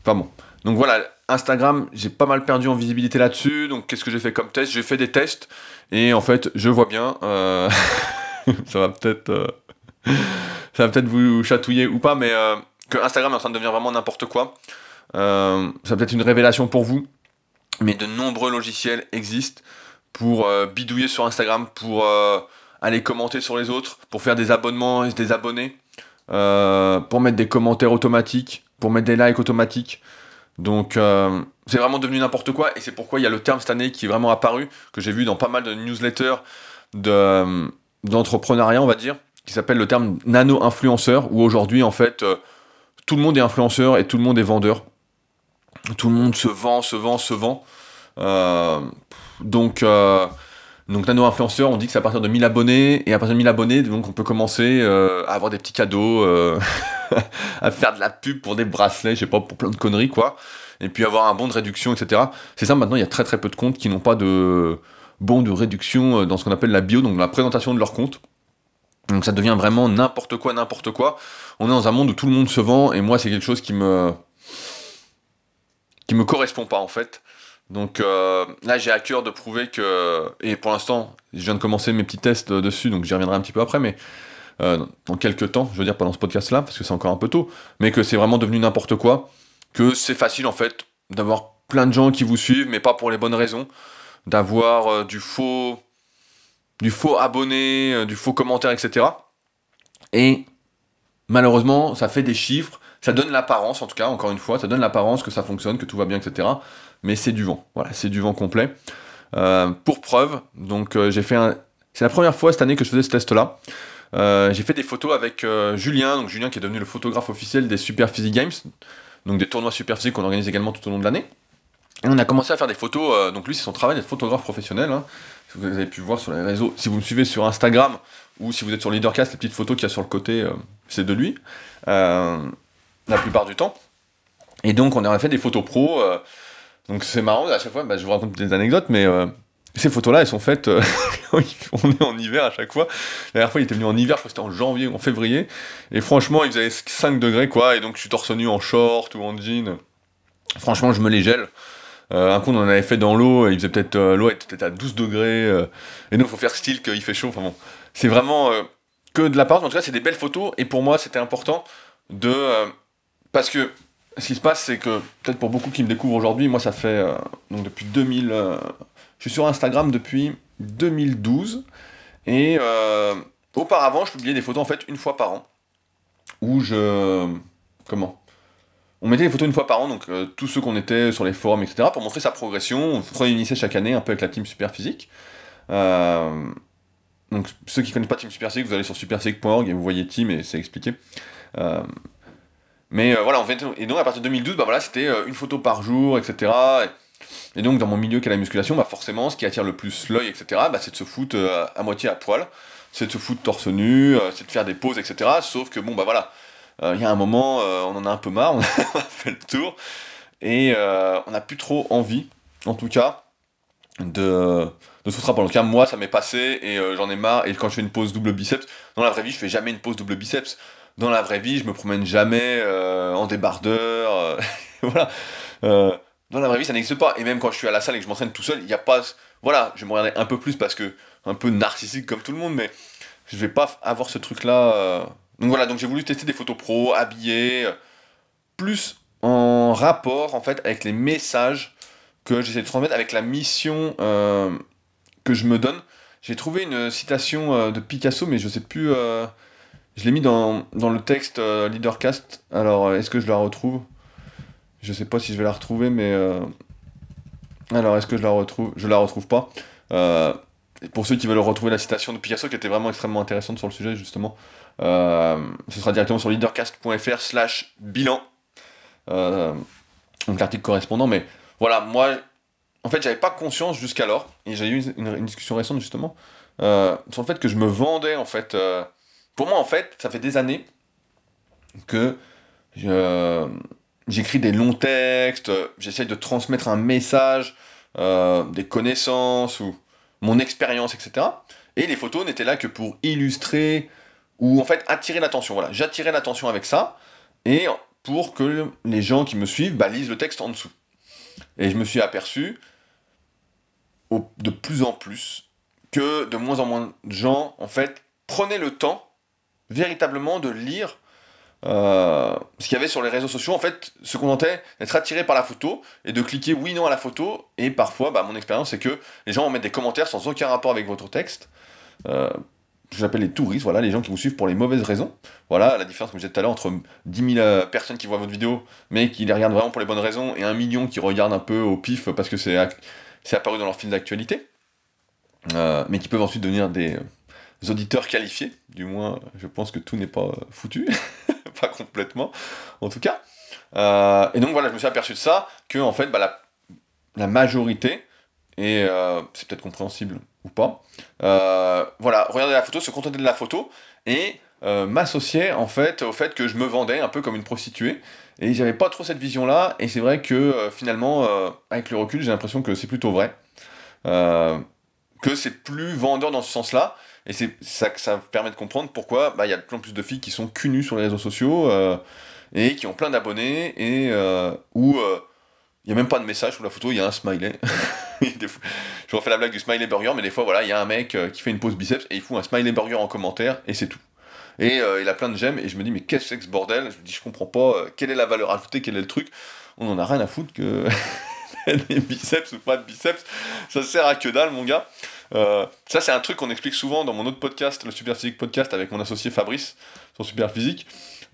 enfin bon. Donc voilà, Instagram, j'ai pas mal perdu en visibilité là-dessus. Donc qu'est-ce que j'ai fait comme test? J'ai fait des tests et en fait, je vois bien. ça va peut-être, ça va peut-être vous chatouiller ou pas, mais que Instagram est en train de devenir vraiment n'importe quoi. ça va peut-être une révélation pour vous mais de nombreux logiciels existent pour euh, bidouiller sur Instagram, pour euh, aller commenter sur les autres, pour faire des abonnements et des abonnés, euh, pour mettre des commentaires automatiques, pour mettre des likes automatiques. Donc c'est vraiment devenu n'importe quoi et c'est pourquoi il y a le terme cette année qui est vraiment apparu, que j'ai vu dans pas mal de newsletters d'entrepreneuriat, on va dire, qui s'appelle le terme nano-influenceur, où aujourd'hui en fait tout le monde est influenceur et tout le monde est vendeur. Tout le monde se vend, se vend, se vend. Euh, donc, euh, donc nano influenceur, on dit que c'est à partir de 1000 abonnés, et à partir de 1000 abonnés, donc on peut commencer euh, à avoir des petits cadeaux, à faire de la pub pour des bracelets, je sais pas, pour plein de conneries, quoi. Et puis avoir un bon de réduction, etc. C'est ça, maintenant, il y a très très peu de comptes qui n'ont pas de bon de réduction dans ce qu'on appelle la bio, donc la présentation de leur compte. Donc ça devient vraiment n'importe quoi, n'importe quoi. On est dans un monde où tout le monde se vend, et moi, c'est quelque chose qui me qui me correspond pas en fait. Donc euh, là, j'ai à cœur de prouver que, et pour l'instant, je viens de commencer mes petits tests dessus, donc j'y reviendrai un petit peu après, mais euh, dans quelques temps, je veux dire pendant ce podcast-là, parce que c'est encore un peu tôt, mais que c'est vraiment devenu n'importe quoi, que c'est facile en fait d'avoir plein de gens qui vous suivent, mais pas pour les bonnes raisons, d'avoir euh, du faux, du faux abonné, du faux commentaire, etc. Et malheureusement, ça fait des chiffres ça donne l'apparence, en tout cas, encore une fois, ça donne l'apparence que ça fonctionne, que tout va bien, etc. Mais c'est du vent. Voilà, c'est du vent complet. Euh, pour preuve, donc euh, j'ai fait un. C'est la première fois cette année que je faisais ce test-là. Euh, j'ai fait des photos avec Julien, donc Julien qui est devenu le photographe officiel des Super Physique Games, donc des tournois Super Physique qu'on organise également tout au long de l'année. Et on a commencé à faire des photos, donc lui c'est son travail d'être photographe professionnel, hein. vous avez pu voir sur les réseaux, si vous me suivez sur Instagram ou si vous êtes sur Leadercast, les petites photos qu'il y a sur le côté, c'est de lui la plupart du temps. Et donc, on a fait des photos pro. Euh, donc, c'est marrant, à chaque fois, bah, je vous raconte des anecdotes, mais euh, ces photos-là, elles sont faites. Euh, on est en hiver à chaque fois. La dernière fois, il était venu en hiver, je crois que c'était en janvier ou en février. Et franchement, il faisait 5 degrés, quoi. Et donc, je suis torse nu en short ou en jean. Franchement, je me les gèle. un coup, on en avait fait dans l'eau, il faisait peut-être. l'eau était peut-être à 12 degrés. et nous, il faut faire style qu'il fait chaud. Enfin bon, c'est vraiment que de la part. En tout cas, c'est des belles photos. Et pour moi, c'était important de parce que ce qui se passe, c'est que peut-être pour beaucoup qui me découvrent aujourd'hui, moi ça fait euh, donc depuis 2000. Euh, je suis sur Instagram depuis 2012 et euh, auparavant je publiais des photos en fait une fois par an où je comment? On mettait des photos une fois par an, donc tous ceux qu'on était sur les forums, etc., pour montrer sa progression. On se réunissait chaque année un peu avec la team Super Physique. donc ceux qui connaissent pas Team Super Physique, vous allez sur superphysique.org et vous voyez Team et c'est expliqué. Mais euh, voilà, en fait, et donc à partir de 2012, bah voilà, c'était euh, une photo par jour, etc. Et, donc dans mon milieu qui est la musculation, bah forcément, ce qui attire le plus l'œil, etc., bah, c'est de se foutre euh, à moitié à poil, c'est de se foutre torse nu, c'est de faire des poses, etc. Sauf que bon, bah voilà, il y a un moment, on en a un peu marre, on a fait le tour, et on n'a plus trop envie, en tout cas, de, de se foutre à poil. En tout cas, moi, ça m'est passé, et j'en ai marre, et quand je fais une pose double biceps, dans la vraie vie, je fais jamais une pose double biceps dans la vraie vie, je me promène jamais euh, en débardeur. Euh, voilà. Euh, dans la vraie vie, ça n'existe pas. Et même quand je suis à la salle et que je m'entraîne tout seul, il n'y a pas. Voilà, je vais me regarder un peu plus parce que. Un peu narcissique comme tout le monde, mais je vais pas avoir ce truc-là. Donc voilà, donc j'ai voulu tester des photos pro, habillées, plus en rapport en fait avec les messages que j'essaie de transmettre, avec la mission que je me donne. J'ai trouvé une citation de Picasso, mais je sais plus. Je l'ai mis dans, le texte euh, Leadercast. Alors, euh, est-ce que je la retrouve? Je sais pas si je vais la retrouver, mais. Euh, alors, est-ce que je la retrouve? Je la retrouve pas. pour ceux qui veulent retrouver la citation de Picasso, qui était vraiment extrêmement intéressante sur le sujet, justement, ce sera directement sur leadercast.fr/slash bilan. donc, l'article correspondant. Mais voilà, moi, en fait, j'avais pas conscience jusqu'alors, et j'ai eu une, discussion récente, justement, sur le fait que je me vendais, en fait pour moi, en fait, ça fait des années que j'écris des longs textes, j'essaye de transmettre un message, des connaissances ou mon expérience, etc. Et les photos n'étaient là que pour illustrer ou en fait attirer l'attention. Voilà, j'attirais l'attention avec ça et pour que les gens qui me suivent bah, lisent le texte en dessous. Et je me suis aperçu de plus en plus que de moins en moins de gens en fait prenaient le temps véritablement de lire euh, ce qu'il y avait sur les réseaux sociaux, en fait, se contentaient d'être attirés par la photo et de cliquer oui, non à la photo. Et parfois, bah, mon expérience, c'est que les gens vont mettre des commentaires sans aucun rapport avec votre texte. Euh, j'appelle les touristes, voilà, les gens qui vous suivent pour les mauvaises raisons. Voilà la différence, comme je disais tout à l'heure, entre 10 000 euh, personnes qui voient votre vidéo, mais qui les regardent vraiment pour les bonnes raisons, et un million qui regardent un peu au pif parce que c'est apparu dans leur fil d'actualité, mais qui peuvent ensuite devenir des auditeurs qualifiés. Du moins, je pense que tout n'est pas foutu. pas complètement, en tout cas. Euh, et donc voilà, je me suis aperçu de ça, que en fait, bah, la, majorité, et euh, c'est peut-être compréhensible ou pas, euh, voilà, regarder la photo, se contenter de la photo, et m'associer en fait au fait que je me vendais un peu comme une prostituée, et j'avais pas trop cette vision-là, et c'est vrai que finalement, avec le recul, j'ai l'impression que c'est plutôt vrai. que c'est plus vendeur dans ce sens-là, et c'est ça ça permet de comprendre pourquoi bah, il y a de plus en plus de filles qui sont cul sur les réseaux sociaux euh, et qui ont plein d'abonnés et euh, où euh, il n'y a même pas de message sous la photo, il y a un smiley. je refais la blague du smiley burger, mais des fois, voilà, il y a un mec qui fait une pause biceps et il fout un smiley burger en commentaire et c'est tout. Et il a plein de j'aime et je me dis, mais qu'est-ce que c'est que ce bordel? Je me dis, je comprends pas, quelle est la valeur ajoutée, quel est le truc? On en a rien à foutre que des biceps ou pas de biceps, ça sert à que dalle, mon gars. Euh, ça, c'est un truc qu'on explique souvent dans mon autre podcast, le Super Physique Podcast, avec mon associé Fabrice, sur Super Physique.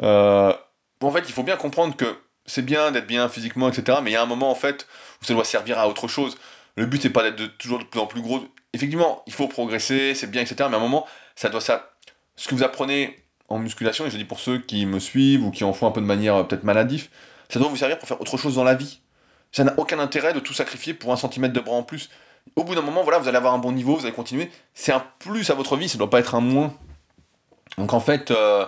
Euh, en fait, il faut bien comprendre que c'est bien d'être bien physiquement, etc. Mais il y a un moment, en fait, où ça doit servir à autre chose. Le but, c'est pas d'être toujours de plus en plus gros. Effectivement, il faut progresser, c'est bien, etc. Mais à un moment, ça doit ça. Ce que vous apprenez en musculation, et je dis pour ceux qui me suivent ou qui en font un peu de manière euh, peut-être maladif, ça doit vous servir pour faire autre chose dans la vie. Ça n'a aucun intérêt de tout sacrifier pour un centimètre de bras en plus au bout d'un moment, voilà, vous allez avoir un bon niveau, vous allez continuer. C'est un plus à votre vie, ça doit pas être un moins. Donc en fait, euh,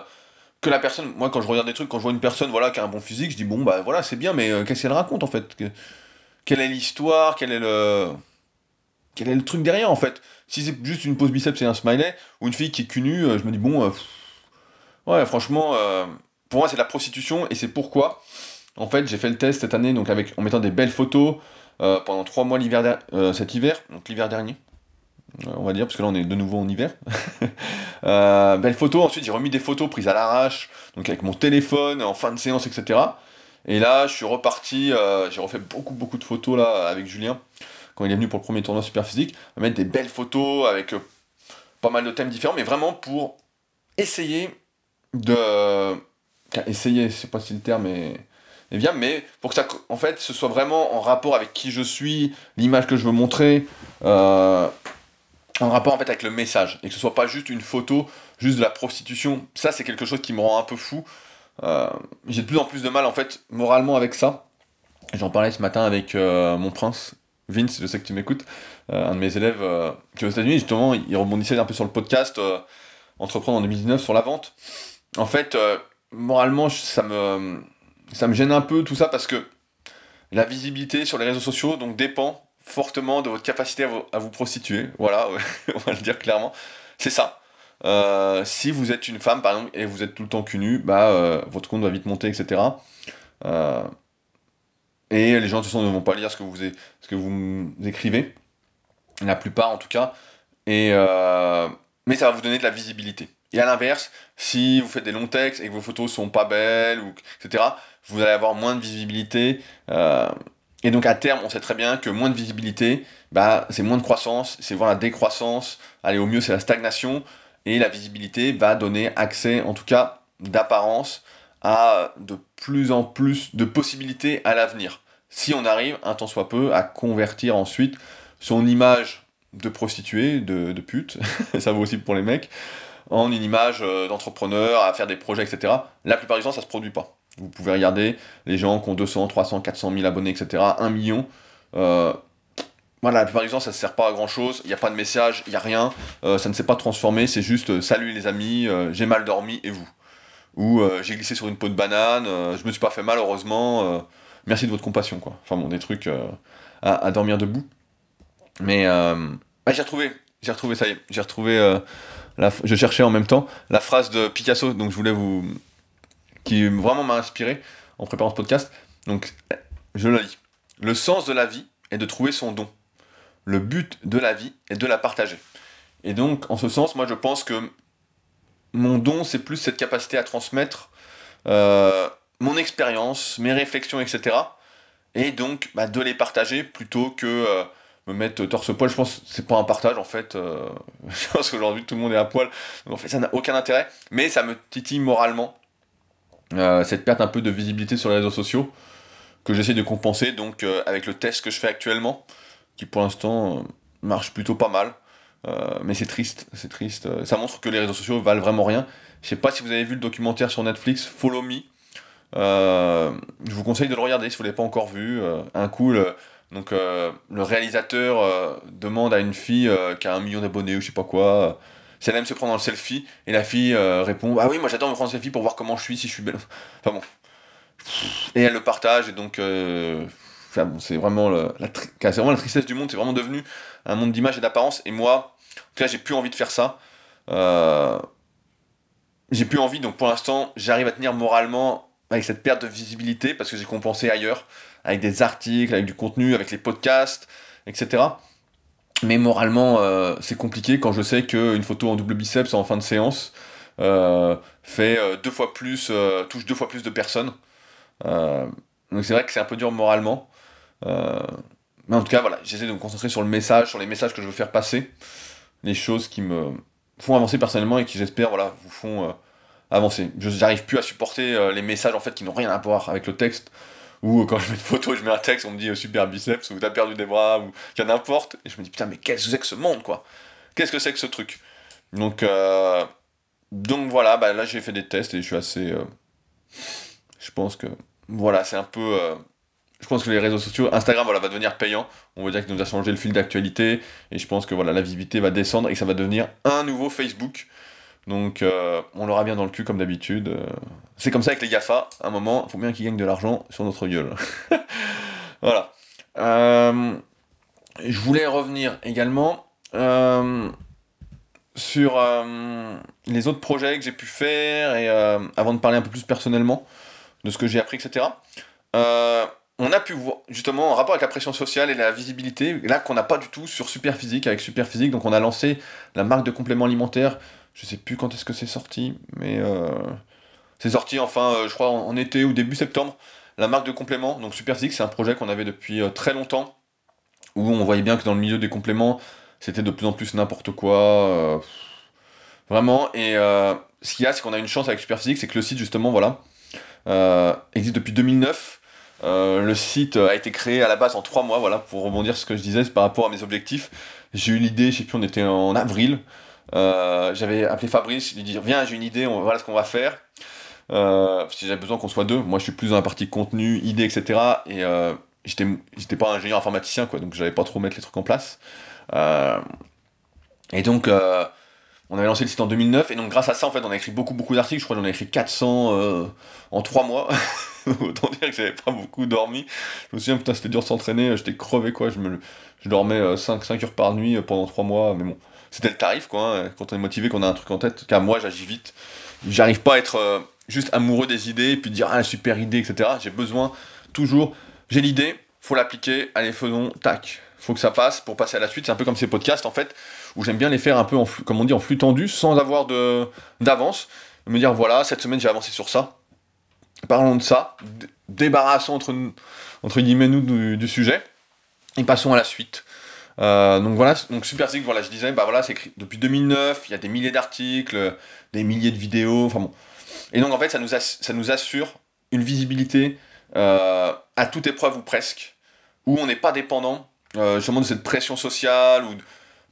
que la personne, moi quand je regarde des trucs, quand je vois une personne voilà, qui a un bon physique, je dis bon bah voilà, c'est bien, mais euh, qu'est-ce qu'elle raconte en fait? Quelle est l'histoire? Quel est le. Quel est le truc derrière en fait? Si c'est juste une pose biceps et un smiley, ou une fille qui est cul nu, euh, je me dis bon, ouais, franchement, pour moi c'est de la prostitution et c'est pourquoi, en fait, j'ai fait le test cette année donc en mettant des belles photos, pendant trois mois l'hiver euh, cet hiver, donc l'hiver dernier, euh, on va dire, parce que là on est de nouveau en hiver. belle photo, ensuite j'ai remis des photos prises à l'arrache, donc avec mon téléphone, en fin de séance, etc. Et là je suis reparti, j'ai refait beaucoup beaucoup de photos là avec Julien, quand il est venu pour le premier tournoi super physique, mettre des belles photos avec pas mal de thèmes différents, mais vraiment pour essayer de... Essayer, je sais pas si le terme est et bien, mais pour que ça, en fait, ce soit vraiment en rapport avec qui je suis, l'image que je veux montrer, euh, en rapport en fait avec le message, et que ce soit pas juste une photo, juste de la prostitution. Ça, c'est quelque chose qui me rend un peu fou. Euh, j'ai de plus en plus de mal en fait moralement avec ça. J'en parlais ce matin avec euh, mon prince, Vince, je sais que tu m'écoutes, un de mes élèves qui est aux États-Unis, justement, il rebondissait un peu sur le podcast Entreprendre en 2019 sur la vente. En fait, moralement, ça me ça me gêne un peu tout ça parce que la visibilité sur les réseaux sociaux donc dépend fortement de votre capacité à vous, prostituer. Voilà, on va le dire clairement. C'est ça. Euh, si vous êtes une femme par exemple et vous êtes tout le temps cul nu, bah euh, votre compte va vite monter, etc. Euh, et les gens de toute façon ne vont pas lire ce que vous, ce que vous écrivez, la plupart en tout cas. Et mais ça va vous donner de la visibilité. Et à l'inverse, si vous faites des longs textes et que vos photos sont pas belles, ou, etc., vous allez avoir moins de visibilité. Euh, et donc à terme, on sait très bien que moins de visibilité, bah, c'est moins de croissance, c'est voir la décroissance, allez au mieux c'est la stagnation, et la visibilité va donner accès, en tout cas d'apparence, à de plus en plus de possibilités à l'avenir. Si on arrive, un temps soit peu, à convertir ensuite son image de prostituée, de, pute, ça vaut aussi pour les mecs, en une image euh, d'entrepreneur, à faire des projets, etc. La plupart du temps, ça se produit pas. Vous pouvez regarder les gens qui ont 200, 300, 400 000 abonnés, etc. 1 million. Euh, voilà, la plupart du temps, ça ne sert pas à grand chose. Il n'y a pas de message, il n'y a rien. Euh, ça ne s'est pas transformé. C'est juste salut les amis, j'ai mal dormi et vous? ou j'ai glissé sur une peau de banane, je me suis pas fait mal, heureusement, merci de votre compassion, quoi. Enfin bon, des trucs à, dormir debout. Mais j'ai retrouvé, j'ai retrouvé, ça y est, j'ai retrouvé, je cherchais en même temps la phrase de Picasso, donc je voulais vous, qui vraiment m'a inspiré en préparant ce podcast. Donc, je le lis. Le sens de la vie est de trouver son don. Le but de la vie est de la partager. Et donc, en ce sens, moi, je pense que mon don, c'est plus cette capacité à transmettre euh, mon expérience, mes réflexions, etc. Et donc, bah, de les partager plutôt que euh, me mettre torse-poil. Je pense que c'est pas un partage, en fait. Euh, je pense qu'aujourd'hui, tout le monde est à poil. En fait, ça n'a aucun intérêt. Mais ça me titille moralement euh, cette perte un peu de visibilité sur les réseaux sociaux que j'essaie de compenser donc euh, avec le test que je fais actuellement qui pour l'instant euh, marche plutôt pas mal. Mais c'est triste c'est triste. Ça montre que les réseaux sociaux valent vraiment rien. Je sais pas si vous avez vu le documentaire sur Netflix Follow Me. Je vous conseille de le regarder si vous l'avez pas encore vu. Un coup le, réalisateur demande à une fille qui a un million d'abonnés ou je sais pas quoi elle aime se prendre en selfie, et la fille euh, répond Ah oui, moi j'adore me prendre en selfie pour voir comment je suis, si je suis belle. Enfin bon. Et elle le partage, et donc. Euh, c'est vraiment, la, vraiment la tristesse du monde, c'est vraiment devenu un monde d'image et d'apparence, et moi, en tout cas, j'ai plus envie de faire ça. Euh, j'ai plus envie, donc pour l'instant, j'arrive à tenir moralement avec cette perte de visibilité parce que j'ai compensé ailleurs, avec des articles, avec du contenu, avec les podcasts, etc. Mais moralement, euh, c'est compliqué quand je sais qu'une photo en double biceps en fin de séance euh, fait euh, deux fois plus, touche deux fois plus de personnes. donc c'est vrai que c'est un peu dur moralement. mais en tout cas, voilà, j'essaie de me concentrer sur le message, sur les messages que je veux faire passer, les choses qui me font avancer personnellement et qui j'espère voilà, vous font avancer. Je n'arrive plus à supporter les messages en fait qui n'ont rien à voir avec le texte ou quand je mets une photo, je mets un texte, on me dit euh, super biceps, ou t'as perdu des bras, ou qu'il n'importe, et je me dis putain, mais qu'est-ce que c'est que ce monde, quoi? Qu'est-ce que c'est que ce truc? Donc, euh, donc voilà, bah, là j'ai fait des tests et je suis assez. Euh, je pense que. Voilà, c'est un peu. je pense que les réseaux sociaux, Instagram voilà, va devenir payant. On va dire qu'il nous a changé le fil d'actualité, et je pense que voilà, la visibilité va descendre et que ça va devenir un nouveau Facebook. Donc euh, on l'aura bien dans le cul comme d'habitude. Euh. C'est comme ça avec les GAFA, à un moment, il faut bien qu'ils gagnent de l'argent sur notre gueule. voilà. Euh, je voulais revenir également sur les autres projets que j'ai pu faire, et avant de parler un peu plus personnellement de ce que j'ai appris, etc. on a pu voir justement en rapport avec la pression sociale et la visibilité, là qu'on n'a pas du tout sur Superphysique avec Superphysique, donc on a lancé la marque de compléments alimentaires je sais plus quand est-ce que c'est sorti, mais euh, c'est sorti enfin, euh, je crois, en, été ou début septembre. La marque de compléments, donc Super c'est un projet qu'on avait depuis euh, très longtemps, où on voyait bien que dans le milieu des compléments, c'était de plus en plus n'importe quoi. vraiment, et ce qu'il y a, c'est qu'on a une chance avec Super c'est que le site, justement, voilà, existe depuis 2009. le site a été créé à la base en trois mois, voilà, pour rebondir ce que je disais par rapport à mes objectifs. J'ai eu l'idée, je sais plus, on était en avril, euh, j'avais appelé Fabrice, lui dire Viens, j'ai une idée, on, voilà ce qu'on va faire. Euh, si j'avais besoin qu'on soit deux, moi je suis plus dans la partie contenu, idée, etc. Et euh, j'étais pas ingénieur informaticien, quoi, donc j'avais pas trop mettre les trucs en place. Euh, et donc, on avait lancé le site en 2009, et donc grâce à ça, en fait, on a écrit beaucoup, beaucoup d'articles. Je crois que j'en ai écrit 400 en 3 mois. Autant dire que j'avais pas beaucoup dormi. Je me souviens, putain, c'était dur de s'entraîner, j'étais crevé, quoi. Je, me, je dormais 5, 5 heures par nuit pendant 3 mois, mais bon c'était le tarif, quoi. Hein. Quand on est motivé, qu'on a un truc en tête, car moi, j'agis vite. J'arrive pas à être euh, juste amoureux des idées et puis dire, ah, super idée, etc. J'ai besoin toujours, j'ai l'idée, faut l'appliquer, allez, faisons, tac. Faut que ça passe pour passer à la suite. C'est un peu comme ces podcasts, en fait, où j'aime bien les faire un peu, comme on dit, en flux tendu, sans avoir d'avance. Me dire, voilà, cette semaine, j'ai avancé sur ça. Parlons de ça. Débarrassons, entre, entre guillemets, nous, du sujet. Et passons à la suite. Euh, donc voilà, donc Super voilà, je disais, bah voilà, c'est écrit depuis 2009, il y a des milliers d'articles, des milliers de vidéos, enfin bon. Et donc en fait, ça nous, ça nous assure une visibilité euh, à toute épreuve ou presque, où on n'est pas dépendant euh, justement de cette pression sociale ou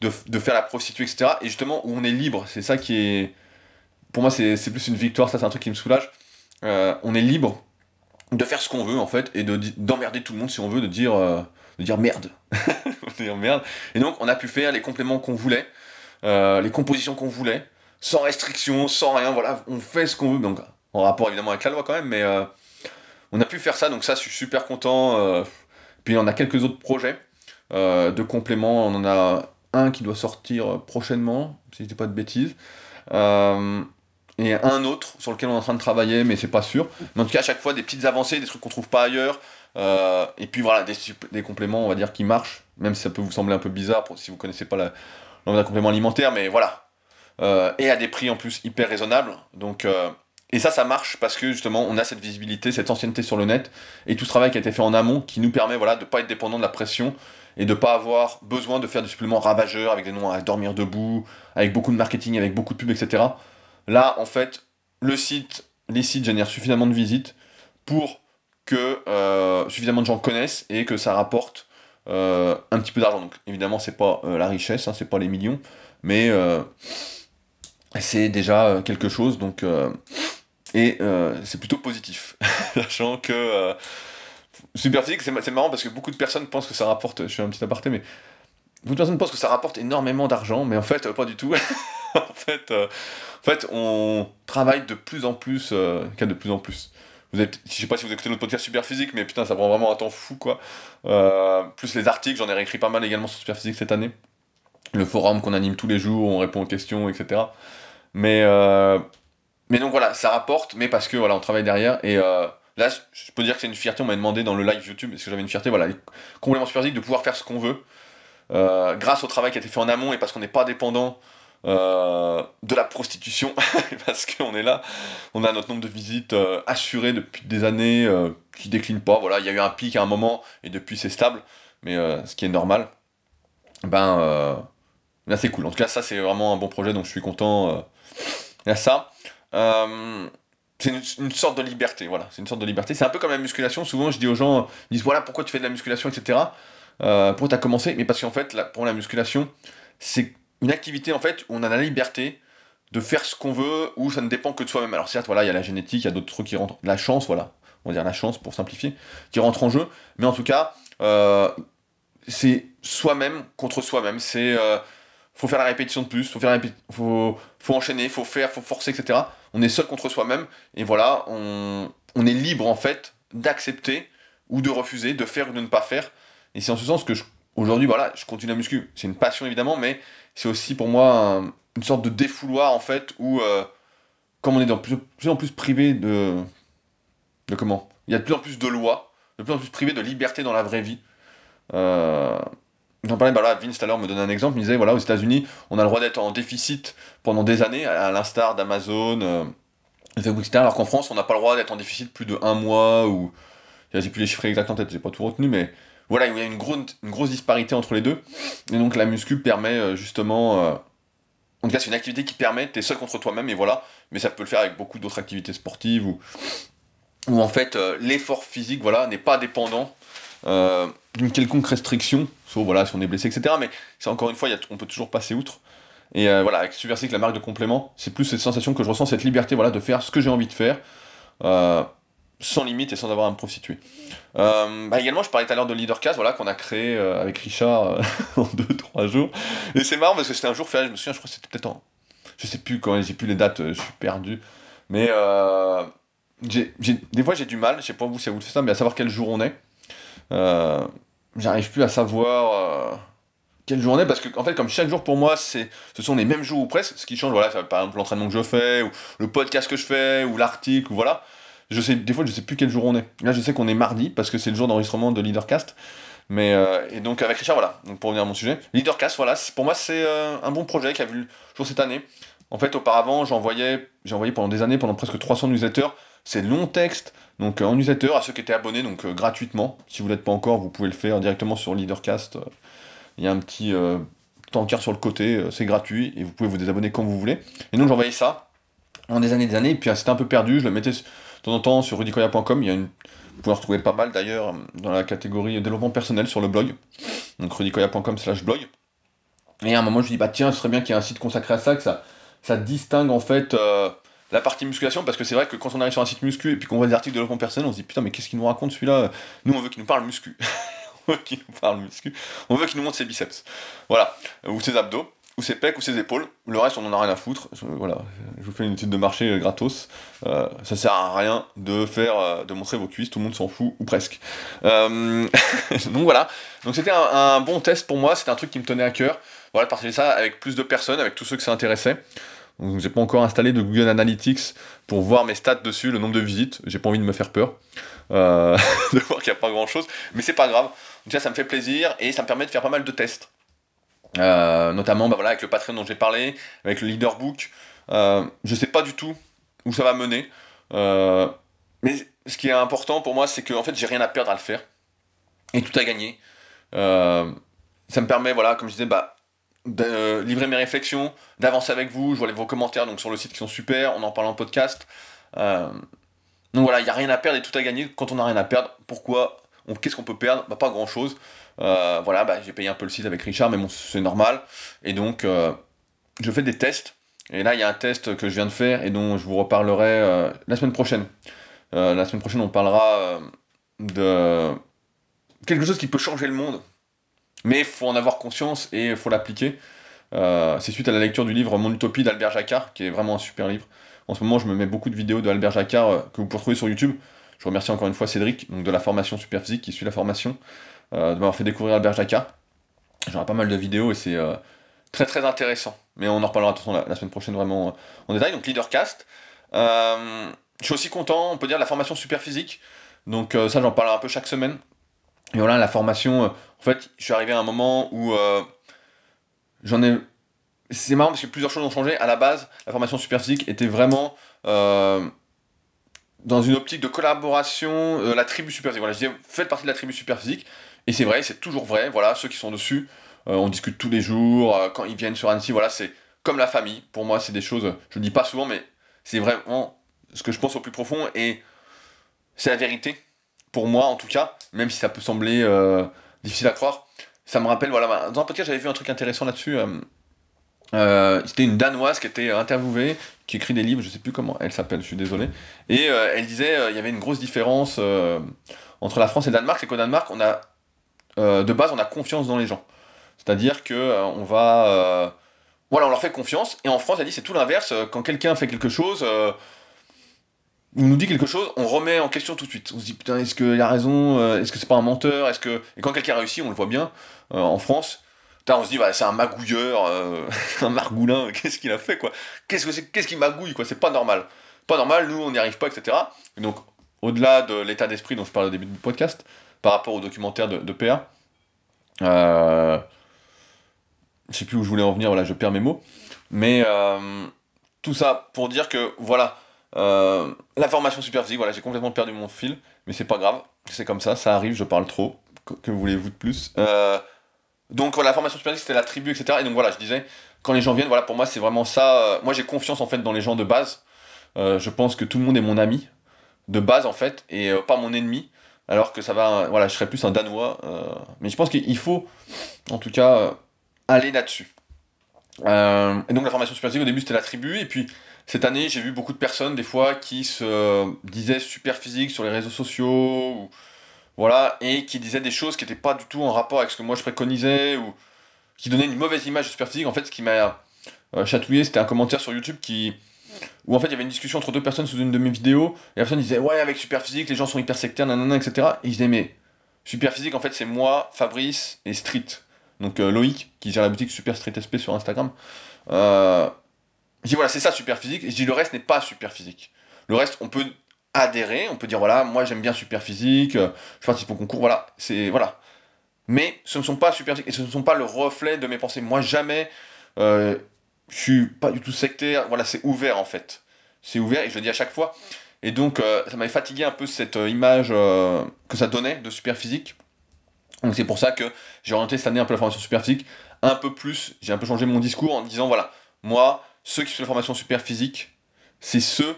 de, de, faire la prostituée, etc. Et justement, où on est libre, c'est ça qui est. Pour moi, c'est plus une victoire, ça c'est un truc qui me soulage. on est libre de faire ce qu'on veut en fait, et d'emmerder tout le monde si on veut, de dire de dire merde. de dire merde. Et donc, on a pu faire les compléments qu'on voulait, euh, les compositions qu'on voulait, sans restriction, sans rien. Voilà, on fait ce qu'on veut. Donc, en rapport évidemment avec la loi quand même, mais on a pu faire ça, donc ça, je suis super content. puis on a quelques autres projets de compléments. On en a un qui doit sortir prochainement, si je dis pas de bêtises. et un autre sur lequel on est en train de travailler, mais c'est pas sûr. Mais en tout cas, à chaque fois, des petites avancées, des trucs qu'on trouve pas ailleurs. Et puis voilà, des, compléments, on va dire, qui marchent, même si ça peut vous sembler un peu bizarre si vous connaissez pas la, d'un complément alimentaire, mais voilà. Euh, et à des prix en plus hyper raisonnables. Donc, euh, et ça, ça marche parce que justement, on a cette visibilité, cette ancienneté sur le net, et tout ce travail qui a été fait en amont qui nous permet voilà, de ne pas être dépendant de la pression et de ne pas avoir besoin de faire des suppléments ravageurs avec des noms à dormir debout, avec beaucoup de marketing, avec beaucoup de pubs, etc. Là, en fait, le site, les sites génèrent suffisamment de visites pour que euh, suffisamment de gens connaissent et que ça rapporte euh, un petit peu d'argent. Donc évidemment, c'est pas euh, la richesse, hein, c'est pas les millions, mais c'est déjà quelque chose. Donc et c'est plutôt positif, sachant que c'est marrant parce que beaucoup de personnes pensent que ça rapporte. Je fais un petit aparté, mais beaucoup de personnes pensent que ça rapporte énormément d'argent, mais en fait, pas du tout. en fait, en fait, on travaille de plus en plus, de plus en plus vous êtes, je sais pas si vous écoutez notre podcast Super Physique, mais putain, ça prend vraiment un temps fou, quoi. Euh, plus les articles, j'en ai réécrit pas mal également sur Super Physique cette année. Le forum qu'on anime tous les jours, on répond aux questions, etc. Mais, euh, mais donc voilà, ça rapporte, mais parce que voilà, on travaille derrière. Et euh, là, je peux dire que c'est une fierté. On m'a demandé dans le live YouTube, est-ce que j'avais une fierté, voilà, complètement Super Physique, de pouvoir faire ce qu'on veut. grâce au travail qui a été fait en amont et parce qu'on n'est pas dépendant euh, de la prostitution, parce qu'on est là, on a notre nombre de visites euh, assurées depuis des années, euh, qui décline pas, voilà, il y a eu un pic à un moment, et depuis c'est stable, mais ce qui est normal, ben, là c'est cool, en tout cas ça c'est vraiment un bon projet, donc je suis content, il y a ça. c'est une, sorte de liberté, voilà, c'est une sorte de liberté, c'est un peu comme la musculation, souvent je dis aux gens, ils disent voilà pourquoi tu fais de la musculation, etc., pourquoi tu as commencé, mais parce qu'en fait, pour la musculation, c'est une activité en fait où on a la liberté de faire ce qu'on veut, où ça ne dépend que de soi-même. Alors certes, voilà, il y a la génétique, il y a d'autres trucs qui rentrent, la chance, voilà, on va dire la chance pour simplifier, qui rentre en jeu, mais en tout cas, euh, c'est soi-même contre soi-même, c'est... Euh, faut faire la répétition de plus, faut faire faut, faut enchaîner, faut faire, faut forcer, etc. On est seul contre soi-même, et voilà, on, on est libre en fait d'accepter ou de refuser, de faire ou de ne pas faire. Et c'est en ce sens que aujourd'hui, voilà, je continue la muscu. C'est une passion évidemment, mais c'est aussi pour moi une sorte de défouloir en fait où euh, comme on est de plus, en plus privé de de comment? Il y a de plus en plus de lois de plus en plus privé de liberté dans la vraie vie. Euh, j'en parlais bah là Vince tout à l'heure me donnait un exemple. Il disait voilà aux États-Unis on a le droit d'être en déficit pendant des années à, l'instar d'Amazon euh, Facebook etc alors qu'en France on n'a pas le droit d'être en déficit plus de un mois ou j'ai plus les chiffres exacts en tête j'ai pas tout retenu mais voilà, il y a une, grosse disparité entre les deux. Et donc la muscu permet euh, justement. Euh, en tout cas, c'est une activité qui permet, t'es seul contre toi-même, et voilà. Mais ça peut le faire avec beaucoup d'autres activités sportives ou où en fait euh, l'effort physique voilà, n'est pas dépendant d'une quelconque restriction, sauf voilà, si on est blessé, etc. Mais c'est encore une fois, on peut toujours passer outre. Et voilà, avec Super la marque de complément, c'est plus cette sensation que je ressens, cette liberté voilà, de faire ce que j'ai envie de faire sans limite et sans avoir à me prostituer. Euh, bah également, je parlais tout à l'heure de Leadercast, voilà, qu'on a créé euh, avec Richard euh, en 2-3 jours. Et c'est marrant parce que c'était un jour fait, je me souviens, je crois que c'était peut-être en. Je sais plus quand, j'ai plus les dates, je suis perdu. Mais j'ai, des fois, j'ai du mal, je sais pas vous si vous le faites ça, mais à savoir quel jour on est. J'arrive plus à savoir quel jour on est parce que en fait comme chaque jour pour moi ce sont les mêmes jours ou presque ce qui change voilà par exemple l'entraînement que je fais ou le podcast que je fais ou l'article ou voilà je sais, des fois, je sais plus quel jour on est. Là, je sais qu'on est mardi parce que c'est le jour d'enregistrement de Leadercast. Mais euh, et donc avec Richard, voilà. Donc pour revenir à mon sujet, Leadercast, voilà. Pour moi, c'est euh, un bon projet qui a vu le jour cette année. En fait, auparavant, j'envoyais, j'ai pendant des années, pendant presque 300 newsletters. C'est long texte, donc euh, en newsletter à ceux qui étaient abonnés, donc gratuitement. Si vous l'êtes pas encore, vous pouvez le faire directement sur Leadercast. Il y a un petit tankard sur le côté, c'est gratuit et vous pouvez vous désabonner quand vous voulez. Et donc j'envoyais ça en des années des années, et puis c'était un peu perdu. Je le mettais de temps en temps sur rudicoya.com, il y a une... vous pouvez en retrouver pas mal d'ailleurs dans la catégorie développement personnel sur le blog. Donc rudicoya.com slash blog. Et à un moment, je me dis, bah tiens, ce serait bien qu'il y ait un site consacré à ça, que ça, distingue en fait euh, la partie musculation, parce que c'est vrai que quand on arrive sur un site muscu et puis qu'on voit des articles de développement personnel, on se dit, putain, mais qu'est-ce qu'il nous raconte celui-là? Nous, on veut qu'il nous parle muscu. on veut qu'il nous parle muscu. On veut qu'il nous montre ses biceps. Voilà. Ou ses abdos. Ou ses pecs ou ses épaules. Le reste, on en a rien à foutre. Je, voilà, je vous fais une étude de marché euh, gratos. Euh, ça sert à rien de faire, euh, de montrer vos cuisses, tout le monde s'en fout, ou presque. donc voilà. Donc c'était un, bon test pour moi, c'était un truc qui me tenait à cœur. Voilà, de partager ça avec plus de personnes, avec tous ceux que ça intéressait. Donc j'ai pas encore installé de Google Analytics pour voir mes stats dessus, le nombre de visites. J'ai pas envie de me faire peur. de voir qu'il n'y a pas grand chose. Mais c'est pas grave. Ça, ça me fait plaisir et ça me permet de faire pas mal de tests. Euh, notamment bah voilà, avec le Patreon dont j'ai parlé, avec le Leaderbook. Euh, je sais pas du tout où ça va mener. Euh, mais ce qui est important pour moi, c'est que en fait, j'ai rien à perdre à le faire. Et tout à gagner. Euh, ça me permet, voilà, comme je disais, bah, de livrer mes réflexions, d'avancer avec vous. Je vois vos commentaires donc, sur le site qui sont super, on en parle en podcast. donc voilà, il n'y a rien à perdre et tout à gagner. Quand on n'a rien à perdre, pourquoi Qu'est-ce qu'on peut perdre? Bah, Pas grand-chose. Euh, voilà, bah, j'ai payé un peu le site avec Richard, mais bon, c'est normal. Et donc, euh, je fais des tests. Et là, il y a un test que je viens de faire et dont je vous reparlerai euh, la semaine prochaine. la semaine prochaine, on parlera de quelque chose qui peut changer le monde. Mais il faut en avoir conscience et il faut l'appliquer. c'est suite à la lecture du livre Mon Utopie d'Albert Jacquard, qui est vraiment un super livre. En ce moment, je me mets beaucoup de vidéos d'Albert Jacquard que vous pouvez trouver sur YouTube. Je remercie encore une fois Cédric, donc de la formation Superphysique, qui suit la formation. Euh, de m'avoir fait découvrir Albert Jacquard. J'aurai pas mal de vidéos et c'est euh, très très intéressant. Mais on en reparlera de la, semaine prochaine vraiment euh, en détail. Donc Leadercast. je suis aussi content, on peut dire, de la formation super physique. Donc ça, j'en parle un peu chaque semaine. Et voilà, la formation, en fait, je suis arrivé à un moment où j'en ai... C'est marrant parce que plusieurs choses ont changé. À la base, la formation super physique était vraiment dans une optique de collaboration, la tribu super physique. Voilà, je disais, faites partie de la tribu super physique. Et c'est vrai, c'est toujours vrai, voilà, ceux qui sont dessus, euh, on discute tous les jours, euh, quand ils viennent sur Annecy, voilà, c'est comme la famille. Pour moi, c'est des choses, je le dis pas souvent, mais c'est vraiment ce que je pense au plus profond et c'est la vérité. Pour moi, en tout cas, même si ça peut sembler euh, difficile à croire, ça me rappelle, voilà, dans un podcast, j'avais vu un truc intéressant là-dessus. c'était une danoise qui était interviewée, qui écrit des livres, je sais plus comment elle s'appelle, je suis désolé. Et elle disait, il y avait une grosse différence entre la France et le Danemark, c'est qu'au Danemark, on a euh, de base, on a confiance dans les gens. C'est-à-dire que euh, on va. Euh, voilà, on leur fait confiance. Et en France, elle dit c'est tout l'inverse. Quand quelqu'un fait quelque chose, il nous dit quelque chose, on remet en question tout de suite. On se dit putain, est-ce qu'il a raison Est-ce que c'est pas un menteur Est-ce que et quand quelqu'un réussit, on le voit bien en France. on se dit bah, c'est un magouilleur, un margoulin. Qu'est-ce qu'il a fait quoi? Qu'est-ce que c'est Qu'est-ce qu'il magouille quoi? C'est pas normal. Pas normal. Nous, on n'y arrive pas, etc. Et donc, au-delà de l'état d'esprit dont je parlais au début du podcast, par rapport au documentaire de, de PA. Euh, je sais plus où je voulais en venir, voilà, je perds mes mots. Mais euh, tout ça pour dire que, voilà, euh, la formation super physique, voilà, j'ai complètement perdu mon fil, mais c'est pas grave, c'est comme ça, ça arrive, je parle trop. Que, voulez-vous de plus? Euh, Donc, voilà, la formation super physique, c'était la tribu, etc. Et donc, voilà, je disais, quand les gens viennent, voilà, pour moi, c'est vraiment ça. moi, j'ai confiance, en fait, dans les gens de base. je pense que tout le monde est mon ami, de base, en fait, et pas mon ennemi alors que ça va, voilà, je serais plus un Danois. Euh, mais je pense qu'il faut, en tout cas, euh, aller là-dessus. Euh, et donc la formation super physique, au début c'était la tribu, et puis cette année j'ai vu beaucoup de personnes des fois qui se disaient super physique sur les réseaux sociaux, voilà, et qui disaient des choses qui n'étaient pas du tout en rapport avec ce que moi je préconisais, ou qui donnaient une mauvaise image de super physique. En fait, ce qui m'a chatouillé, c'était un commentaire sur YouTube qui, où en fait il y avait une discussion entre deux personnes sous une de mes vidéos, et la personne disait ouais avec Superphysique les gens sont hyper sectaires, nanana, etc. Et je disais mais Superphysique en fait c'est moi, Fabrice et Street. Donc euh, Loïc qui gère la boutique Super Street SP sur Instagram. Euh, je dis voilà c'est ça Superphysique, et je dis le reste n'est pas Superphysique. Le reste on peut adhérer, on peut dire voilà moi j'aime bien Superphysique, euh, je participe au concours, voilà, c'est voilà. Mais ce ne sont pas Superphysique, et ce ne sont pas le reflet de mes pensées. Moi jamais je suis pas du tout sectaire, voilà, c'est ouvert en fait. C'est ouvert et je le dis à chaque fois. Et donc, euh, ça m'avait fatigué un peu cette euh, image euh, que ça donnait de super physique. Donc, c'est pour ça que j'ai orienté cette année un peu la formation super physique, un peu plus. J'ai un peu changé mon discours en disant voilà, moi, ceux qui font la formation super physique, c'est ceux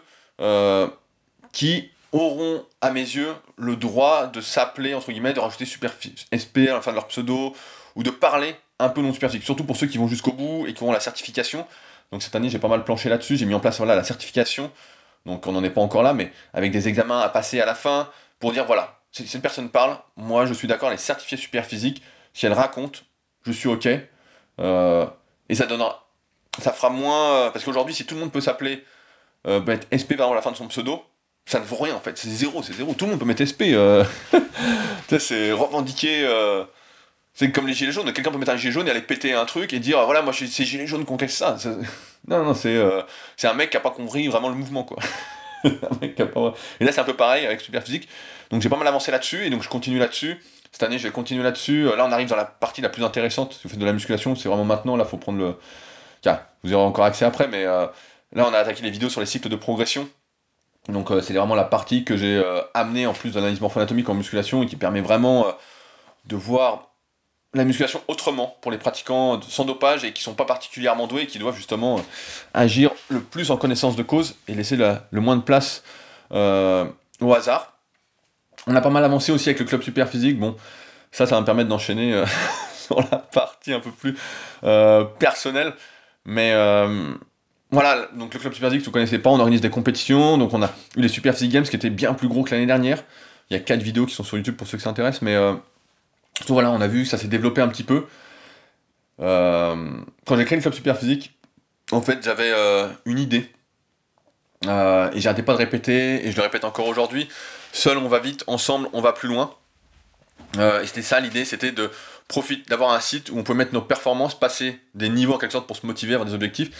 qui auront, à mes yeux, le droit de s'appeler, entre guillemets, de rajouter super SP à la fin de leur pseudo, ou de parler un peu non super physique, surtout pour ceux qui vont jusqu'au bout et qui ont la certification. Donc cette année, j'ai pas mal planché là-dessus, j'ai mis en place voilà, la certification. Donc on n'en est pas encore là, mais avec des examens à passer à la fin pour dire voilà, si cette personne parle, moi je suis d'accord, elle est certifiée super physique. Si elle raconte, je suis ok. Euh, Et ça donnera. Ça fera moins. Parce qu'aujourd'hui, si tout le monde peut s'appeler. Euh, mettre SP par à la fin de son pseudo, ça ne vaut rien en fait. C'est zéro, c'est zéro. Tout le monde peut mettre SP. Euh... c'est revendiquer. Euh... C'est comme les gilets jaunes. Quelqu'un peut mettre un gilet jaune et aller péter un truc et dire voilà, moi c'est gilets jaunes qu'on casse ça. Non, non, c'est euh, un mec qui a pas compris vraiment le mouvement quoi. Et là c'est un peu pareil avec Superphysique. Donc j'ai pas mal avancé là-dessus et donc je continue là-dessus. Cette année je vais continuer là-dessus. Là on arrive dans la partie la plus intéressante. Si vous faites de la musculation, c'est vraiment maintenant. Là faut prendre le. Tiens, vous aurez encore accès après, mais euh, là on a attaqué les vidéos sur les cycles de progression. Donc euh, c'est vraiment la partie que j'ai amené en plus d'analyse morpho-anatomique en musculation et qui permet vraiment de voir la musculation autrement pour les pratiquants sans dopage et qui sont pas particulièrement doués et qui doivent justement euh, agir le plus en connaissance de cause et laisser le moins de place euh, au hasard. On a pas mal avancé aussi avec le club super physique. Bon, ça, ça va me permettre d'enchaîner euh, sur la partie un peu plus personnelle. Mais voilà, donc le club super physique, vous connaissez pas, on organise des compétitions. Donc on a eu les super physique games qui étaient bien plus gros que l'année dernière. Il y a quatre vidéos qui sont sur YouTube pour ceux qui s'intéressent, mais Surtout, voilà, on a vu, ça s'est développé un petit peu. Euh, quand j'ai créé le club super physique, en fait, j'avais euh, une idée. Euh, et j'arrêtais pas de répéter, et je le répète encore aujourd'hui. Seul, on va vite, ensemble, on va plus loin. et c'était ça l'idée, c'était de profiter, d'avoir un site où on peut mettre nos performances, passer des niveaux en quelque sorte pour se motiver vers des objectifs.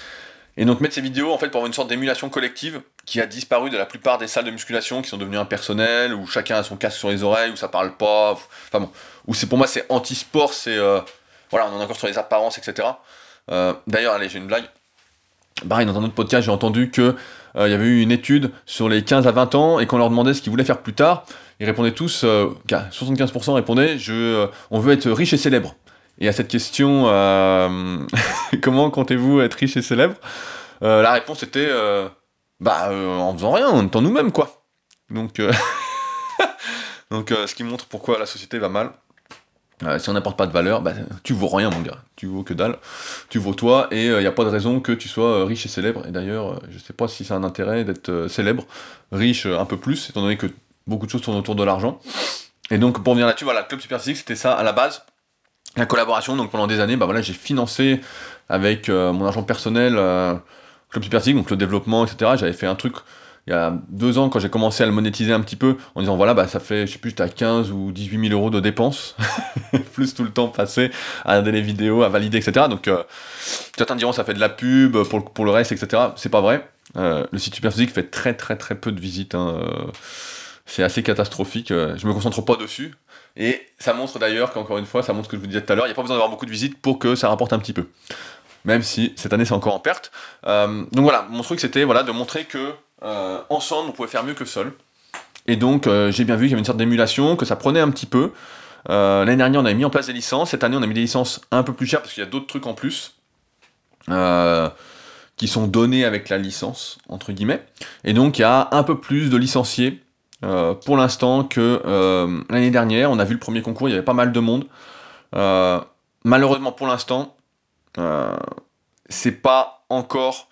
Et donc mettre ces vidéos en fait pour avoir une sorte d'émulation collective qui a disparu de la plupart des salles de musculation qui sont devenues impersonnelles, où chacun a son casque sur les oreilles, où ça parle pas, enfin bon, où c'est pour moi c'est anti-sport, c'est euh, voilà, on en est encore sur les apparences, etc. Euh, d'ailleurs, allez, j'ai une blague. Pareil, dans un autre podcast, j'ai entendu que euh, il y avait eu une étude sur les 15 à 20 ans et qu'on leur demandait ce qu'ils voulaient faire plus tard, ils répondaient tous, 75% répondaient, je, on veut être riche et célèbre. Et à cette question, comment comptez-vous être riche et célèbre? La réponse était, bah, en faisant rien, en étant nous-mêmes, quoi. Donc, donc ce qui montre pourquoi la société va mal. Euh, si on n'apporte pas de valeur, bah, tu vaux rien, mon gars. Tu vaux que dalle. Tu vaux toi, et il euh, n'y a pas de raison que tu sois euh, riche et célèbre. Et d'ailleurs, je sais pas si c'est un intérêt d'être célèbre, riche un peu plus, étant donné que beaucoup de choses tournent autour de l'argent. Et donc, pour venir là-dessus, voilà, Club Super c'était ça à la base. La collaboration, donc pendant des années, bah voilà, j'ai financé avec mon argent personnel Club Super Physique, donc le développement, etc. J'avais fait un truc il y a deux ans, quand j'ai commencé à le monétiser un petit peu, en disant voilà, bah, ça fait, je sais plus, as 15 ou 18 000 euros de dépenses, plus tout le temps passé à regarder les vidéos, à valider, etc. Donc, euh, certains diront ça fait de la pub pour, le reste, etc. C'est pas vrai. Euh, le site Superphysique fait très, très, très peu de visites. Hein. C'est assez catastrophique. Je me concentre pas dessus. Et ça montre d'ailleurs qu'encore une fois, ça montre ce que je vous disais tout à l'heure, il n'y a pas besoin d'avoir beaucoup de visites pour que ça rapporte un petit peu. Même si cette année c'est encore en perte. Euh, donc voilà, mon truc c'était voilà, de montrer que euh, ensemble, on pouvait faire mieux que seul. Et donc, euh, j'ai bien vu qu'il y avait une sorte d'émulation, que ça prenait un petit peu. L'année dernière, on avait mis en place des licences. Cette année, on a mis des licences un peu plus chères parce qu'il y a d'autres trucs en plus qui sont donnés avec la licence, entre guillemets. Et donc, il y a un peu plus de licenciés pour l'instant que l'année dernière. On a vu le premier concours, il y avait pas mal de monde. malheureusement, pour l'instant, c'est pas encore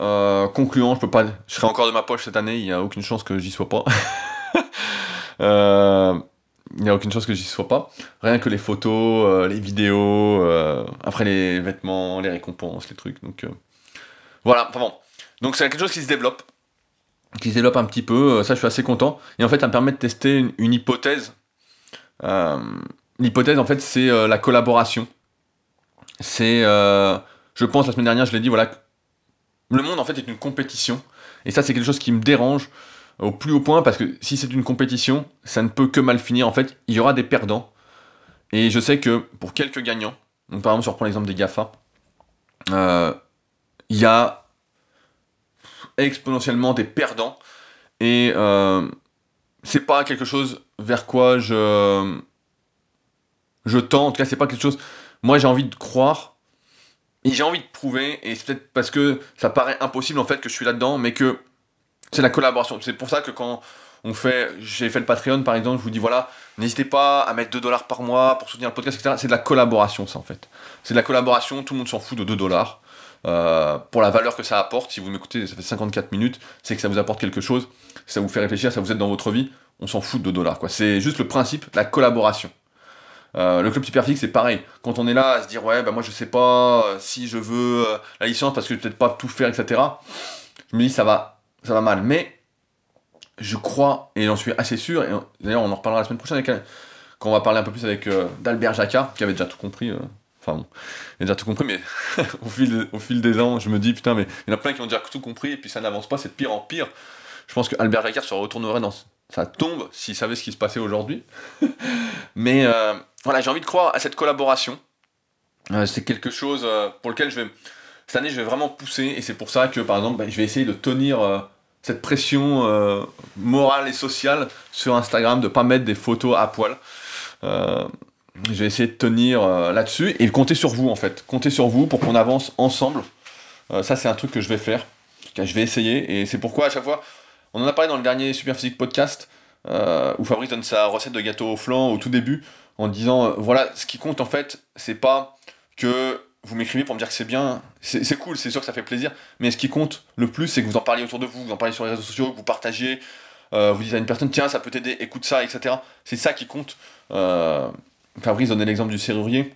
euh, concluant, je peux pas, je serai encore de ma poche cette année, il n'y a aucune chance que j'y sois pas. Euh, il n'y a aucune chance que j'y sois pas. Rien que les photos, euh, les vidéos, après les vêtements, les récompenses, les trucs. Donc voilà, enfin bon. Donc c'est quelque chose qui se développe, qui se développe un petit peu. ça, je suis assez content. Et en fait, ça me permet de tester une hypothèse. L'hypothèse, en fait, c'est la collaboration. C'est, je pense, la semaine dernière, je l'ai dit, voilà, le monde en fait est une compétition. Et ça c'est quelque chose qui me dérange au plus haut point parce que si c'est une compétition, ça ne peut que mal finir. En fait, il y aura des perdants. Et je sais que pour quelques gagnants, donc par exemple si on reprend l'exemple des GAFA, euh, il y a exponentiellement des perdants. Et euh, c'est pas quelque chose vers quoi je, je tends. En tout cas, c'est pas quelque chose. Moi, j'ai envie de croire et j'ai envie de prouver, et c'est peut-être parce que ça paraît impossible en fait que je suis là-dedans, mais que c'est la collaboration. C'est pour ça que quand on fait, j'ai fait le Patreon par exemple, je vous dis voilà, n'hésitez pas à mettre 2 dollars par mois pour soutenir le podcast, etc. C'est de la collaboration ça en fait. C'est de la collaboration, tout le monde s'en fout de 2 dollars. Euh, pour la valeur que ça apporte, si vous m'écoutez, ça fait 54 minutes, c'est que ça vous apporte quelque chose, ça vous fait réfléchir, ça vous aide dans votre vie, on s'en fout de 2 dollars quoi. C'est juste le principe, la collaboration. Le club Superphysique, c'est pareil. Quand on est là à se dire, ouais, bah moi je sais pas si je veux la licence parce que je vais peut-être pas tout faire, etc. Je me dis, ça va, ça va mal. Mais je crois, et j'en suis assez sûr, et d'ailleurs on en reparlera la semaine prochaine, avec, quand on va parler un peu plus avec d'Albert Jacquard, qui avait déjà tout compris. Enfin bon, il a déjà tout compris, mais au, fil, au fil des ans, je me dis, putain, mais il y en a plein qui ont déjà tout compris, et puis ça n'avance pas, c'est de pire en pire. Je pense que Albert Jacquard se retournerait dans sa tombe s'il savait ce qui se passait aujourd'hui. mais euh, voilà, j'ai envie de croire à cette collaboration. Euh, c'est quelque chose euh, pour lequel je vais. Cette année, je vais vraiment pousser, et c'est pour ça que, par exemple, bah, je vais essayer de tenir cette pression morale et sociale sur Instagram, de pas mettre des photos à poil. Je vais essayer de tenir là-dessus et compter sur vous en fait. Compter sur vous pour qu'on avance ensemble. Ça, c'est un truc que je vais faire. Je vais essayer et c'est pourquoi à chaque fois, on en a parlé dans le dernier Super Physique podcast euh, où Fabrice donne sa recette de gâteau au flanc au tout début en disant voilà, ce qui compte en fait, c'est pas que vous m'écrivez pour me dire que c'est bien, c'est cool, c'est sûr que ça fait plaisir, mais ce qui compte le plus, c'est que vous en parliez autour de vous, vous en parlez sur les réseaux sociaux, que vous partagez, vous dites à une personne tiens, ça peut t'aider, écoute ça, etc. C'est ça qui compte. Fabrice donnait l'exemple du serrurier.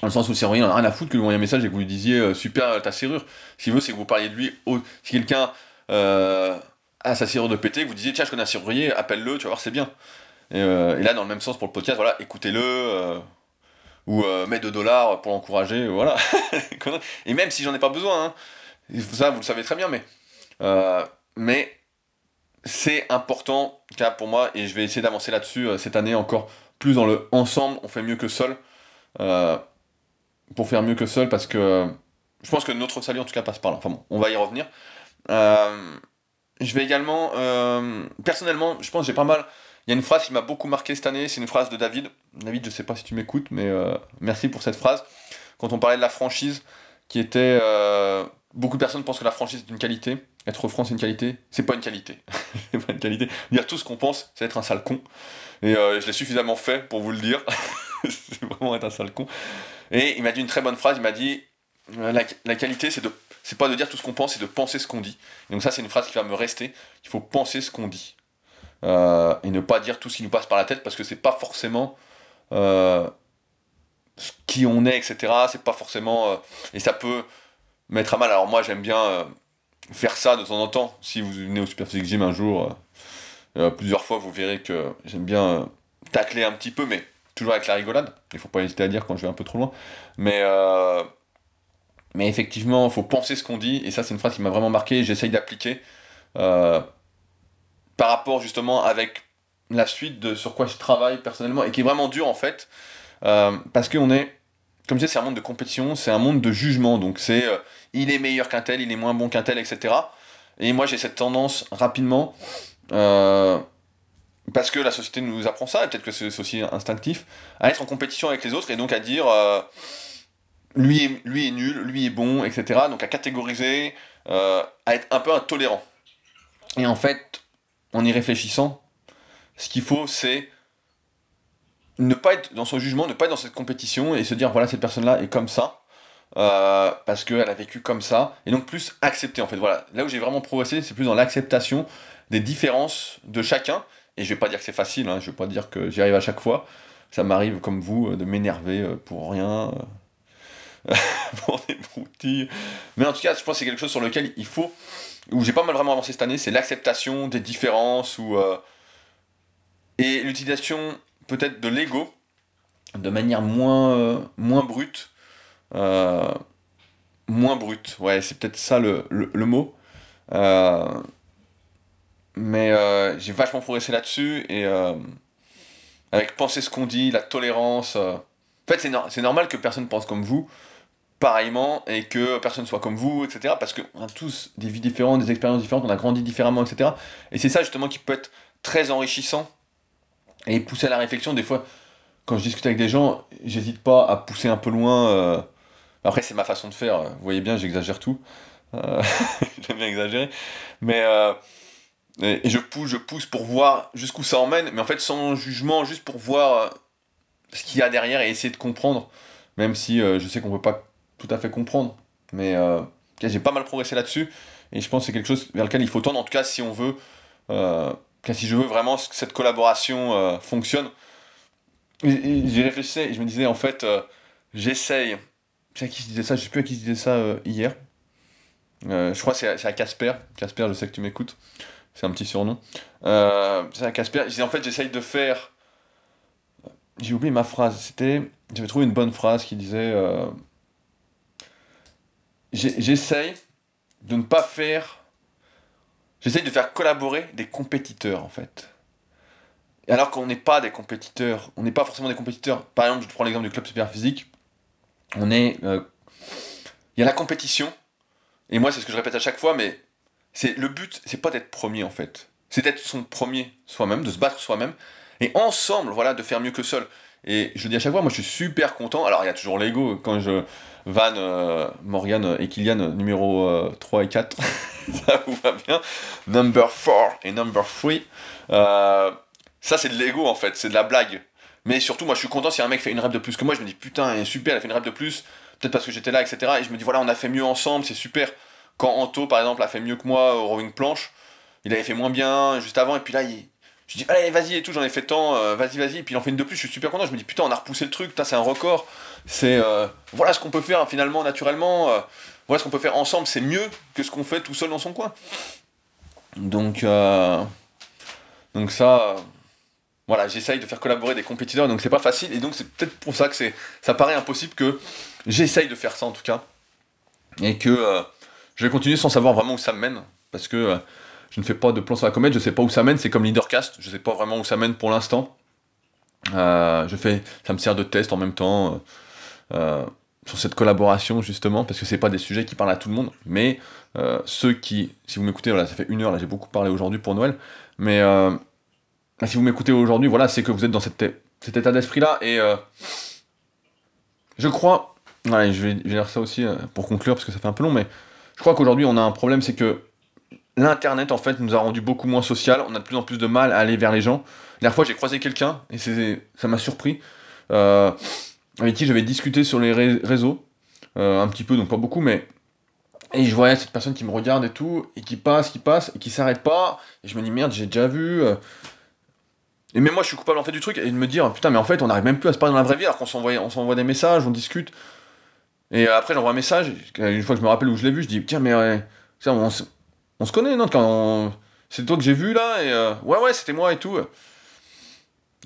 Dans le sens où le serrurier n'en a rien à foutre que vous envoyez un message et que vous lui disiez euh, super euh, ta serrure. Ce qu'il veut, c'est que vous parliez de lui. Si quelqu'un euh, a sa serrure de pété, vous disiez tiens, je connais un serrurier, appelle-le, tu vas voir, c'est bien. Et, là, dans le même sens pour le podcast, voilà, écoutez-le. ou mets 2 dollars pour l'encourager, voilà. et même si j'en ai pas besoin, hein, ça vous le savez très bien, mais. mais c'est important, pour moi, et je vais essayer d'avancer là-dessus cette année encore plus dans le ensemble, on fait mieux que seul. Euh, pour faire mieux que seul, parce que je pense que notre salut en tout cas passe par là. Enfin bon, on va y revenir. Euh, je vais également, euh, personnellement, je pense j'ai pas mal. Il y a une phrase qui m'a beaucoup marqué cette année, c'est une phrase de David. David, je sais pas si tu m'écoutes, mais merci pour cette phrase. Quand on parlait de la franchise, qui était. beaucoup de personnes pensent que la franchise est une qualité. Être franc, c'est une qualité. C'est pas une qualité. c'est pas une qualité. Dire tout ce qu'on pense, c'est être un sale con. Et euh, je l'ai suffisamment fait pour vous le dire. c'est vraiment être un sale con. Et il m'a dit une très bonne phrase, il m'a dit euh, la, qualité, c'est de c'est pas de dire tout ce qu'on pense, c'est de penser ce qu'on dit. Et donc ça, c'est une phrase qui va me rester. Il faut penser ce qu'on dit. Euh, et ne pas dire tout ce qui nous passe par la tête, parce que c'est pas forcément qui on est, etc. C'est pas forcément... et ça peut mettre à mal. Alors moi, j'aime bien faire ça de temps en temps. Si vous venez au Super Physique Gym un jour euh, plusieurs fois, vous verrez que j'aime bien euh, tacler un petit peu, mais toujours avec la rigolade. Il faut pas hésiter à dire quand je vais un peu trop loin. Mais, euh, mais effectivement, il faut penser ce qu'on dit, et ça, c'est une phrase qui m'a vraiment marqué, j'essaye d'appliquer par rapport justement avec la suite de sur quoi je travaille personnellement, et qui est vraiment dur en fait, parce qu'on est, comme je disais, c'est un monde de compétition, c'est un monde de jugement, donc c'est il est meilleur qu'un tel, il est moins bon qu'un tel, etc. Et moi, j'ai cette tendance rapidement euh, parce que la société nous apprend ça, et peut-être que c'est aussi instinctif, à être en compétition avec les autres et donc à dire euh, lui, est, lui est nul, lui est bon, etc. Donc à catégoriser, euh, à être un peu intolérant. Et en fait, en y réfléchissant, ce qu'il faut, c'est ne pas être dans son jugement, ne pas être dans cette compétition et se dire voilà, cette personne-là est comme ça. parce qu'elle a vécu comme ça, et donc plus accepter en fait. Voilà, là où j'ai vraiment progressé, c'est plus dans l'acceptation des différences de chacun. Et je vais pas dire que c'est facile, hein, je vais pas dire que j'y arrive à chaque fois. Ça m'arrive, comme vous, euh, de m'énerver euh, pour rien, euh, pour des broutilles. Mais en tout cas, je pense que c'est quelque chose sur lequel il faut, où j'ai pas mal vraiment avancé cette année, c'est l'acceptation des différences, ou, et l'utilisation peut-être de l'ego de manière moins, moins brute. moins brute, ouais, c'est peut-être ça le, le, le mot. Mais euh, j'ai vachement progressé là-dessus et euh, avec penser ce qu'on dit, la tolérance. Euh. En fait, c'est, normal que personne pense comme vous, pareillement, et que personne soit comme vous, etc. Parce qu'on a tous des vies différentes, des expériences différentes, on a grandi différemment, etc. Et c'est ça justement qui peut être très enrichissant et pousser à la réflexion. Des fois, quand je discute avec des gens, j'hésite pas à pousser un peu loin. Après, c'est ma façon de faire. Vous voyez bien, j'exagère tout. J'aime bien exagérer. Mais et, je pousse, je pousse pour voir jusqu'où ça emmène, mais en fait sans jugement, juste pour voir euh, ce qu'il y a derrière et essayer de comprendre, même si euh, je sais qu'on peut pas tout à fait comprendre. Mais euh, j'ai pas mal progressé là-dessus, et je pense que c'est quelque chose vers lequel il faut tendre, en tout cas si on veut, si je veux vraiment que cette collaboration fonctionne, J'y réfléchissais et je me disais, en fait, euh, j'essaye. C'est à qui je disais ça? Je sais plus à qui je disais ça euh, hier. Euh, je crois que c'est à Casper. Casper, je sais que tu m'écoutes. C'est un petit surnom. c'est à Casper. Je disais, en fait, j'essaye de faire. J'ai oublié ma phrase. C'était. J'avais trouvé une bonne phrase qui disait. J'essaye de ne pas faire. J'essaye de faire collaborer des compétiteurs, en fait alors qu'on n'est pas des compétiteurs, on n'est pas forcément des compétiteurs. Par exemple, je prends l'exemple du club super physique. On est. Euh, il y a la compétition. Et moi, c'est ce que je répète à chaque fois, mais c'est le but, c'est pas d'être premier en fait. C'est d'être son premier soi-même, de se battre soi-même. Et ensemble, voilà, de faire mieux que seul. Et je dis à chaque fois, moi je suis super content. Alors il y a toujours l'ego quand je Van, euh, Morgan et Kylian numéro 3 euh, et 4. ça vous va bien? Number 4 et number 3. Ça, c'est de l'ego en fait, c'est de la blague. Mais surtout, moi, je suis content si un mec fait une rep de plus que moi. Je me dis, putain, super, elle a fait une rep de plus. Peut-être parce que j'étais là, etc. Et je me dis, voilà, on a fait mieux ensemble, c'est super. Quand Anto, par exemple, a fait mieux que moi au rowing planche, il avait fait moins bien juste avant. Et puis là, il... je dis, allez, vas-y et tout, j'en ai fait tant, euh, vas-y, vas-y. Puis il en fait une de plus, je suis super content. Je me dis, putain, on a repoussé le truc, c'est un record. C'est. Euh, voilà ce qu'on peut faire finalement, naturellement. Euh, voilà ce qu'on peut faire ensemble, c'est mieux que ce qu'on fait tout seul dans son coin. Donc. Donc ça voilà, j'essaye de faire collaborer des compétiteurs, donc c'est pas facile, et donc c'est peut-être pour ça que c'est, ça paraît impossible que j'essaye de faire ça en tout cas, et que euh, je vais continuer sans savoir vraiment où ça me mène, parce que euh, je ne fais pas de plan sur la comète, je sais pas où ça mène, c'est comme Leadercast, je sais pas vraiment où ça mène pour l'instant. Euh, je fais, ça me sert de test en même temps sur cette collaboration justement, parce que c'est pas des sujets qui parlent à tout le monde, mais ceux qui, si vous m'écoutez, voilà, ça fait une heure j'ai beaucoup parlé aujourd'hui pour Noël, mais bah, si vous m'écoutez aujourd'hui, voilà, c'est que vous êtes dans cet, état d'esprit-là. Et euh, je crois, je vais, dire ça aussi euh, pour conclure, parce que ça fait un peu long, mais je crois qu'aujourd'hui, on a un problème, c'est que l'Internet, en fait, nous a rendu beaucoup moins social. On a de plus en plus de mal à aller vers les gens. La dernière fois, j'ai croisé quelqu'un, et ça m'a surpris, euh, avec qui j'avais discuté sur les réseaux, un petit peu, donc pas beaucoup, mais et je voyais cette personne qui me regarde et tout, et qui passe, qui passe, et qui s'arrête pas. Et je me dis, merde, j'ai déjà vu. Et même moi, je suis coupable en fait du truc et de me dire putain, mais en fait, on n'arrive même plus à se parler dans la vraie vie alors qu'on s'envoie, des messages, on discute. Et après, j'envoie un message. Une fois que je me rappelle où je l'ai vu, je dis tiens, mais on, se connaît, non C'est toi que j'ai vu là et euh, ouais, ouais, c'était moi et tout.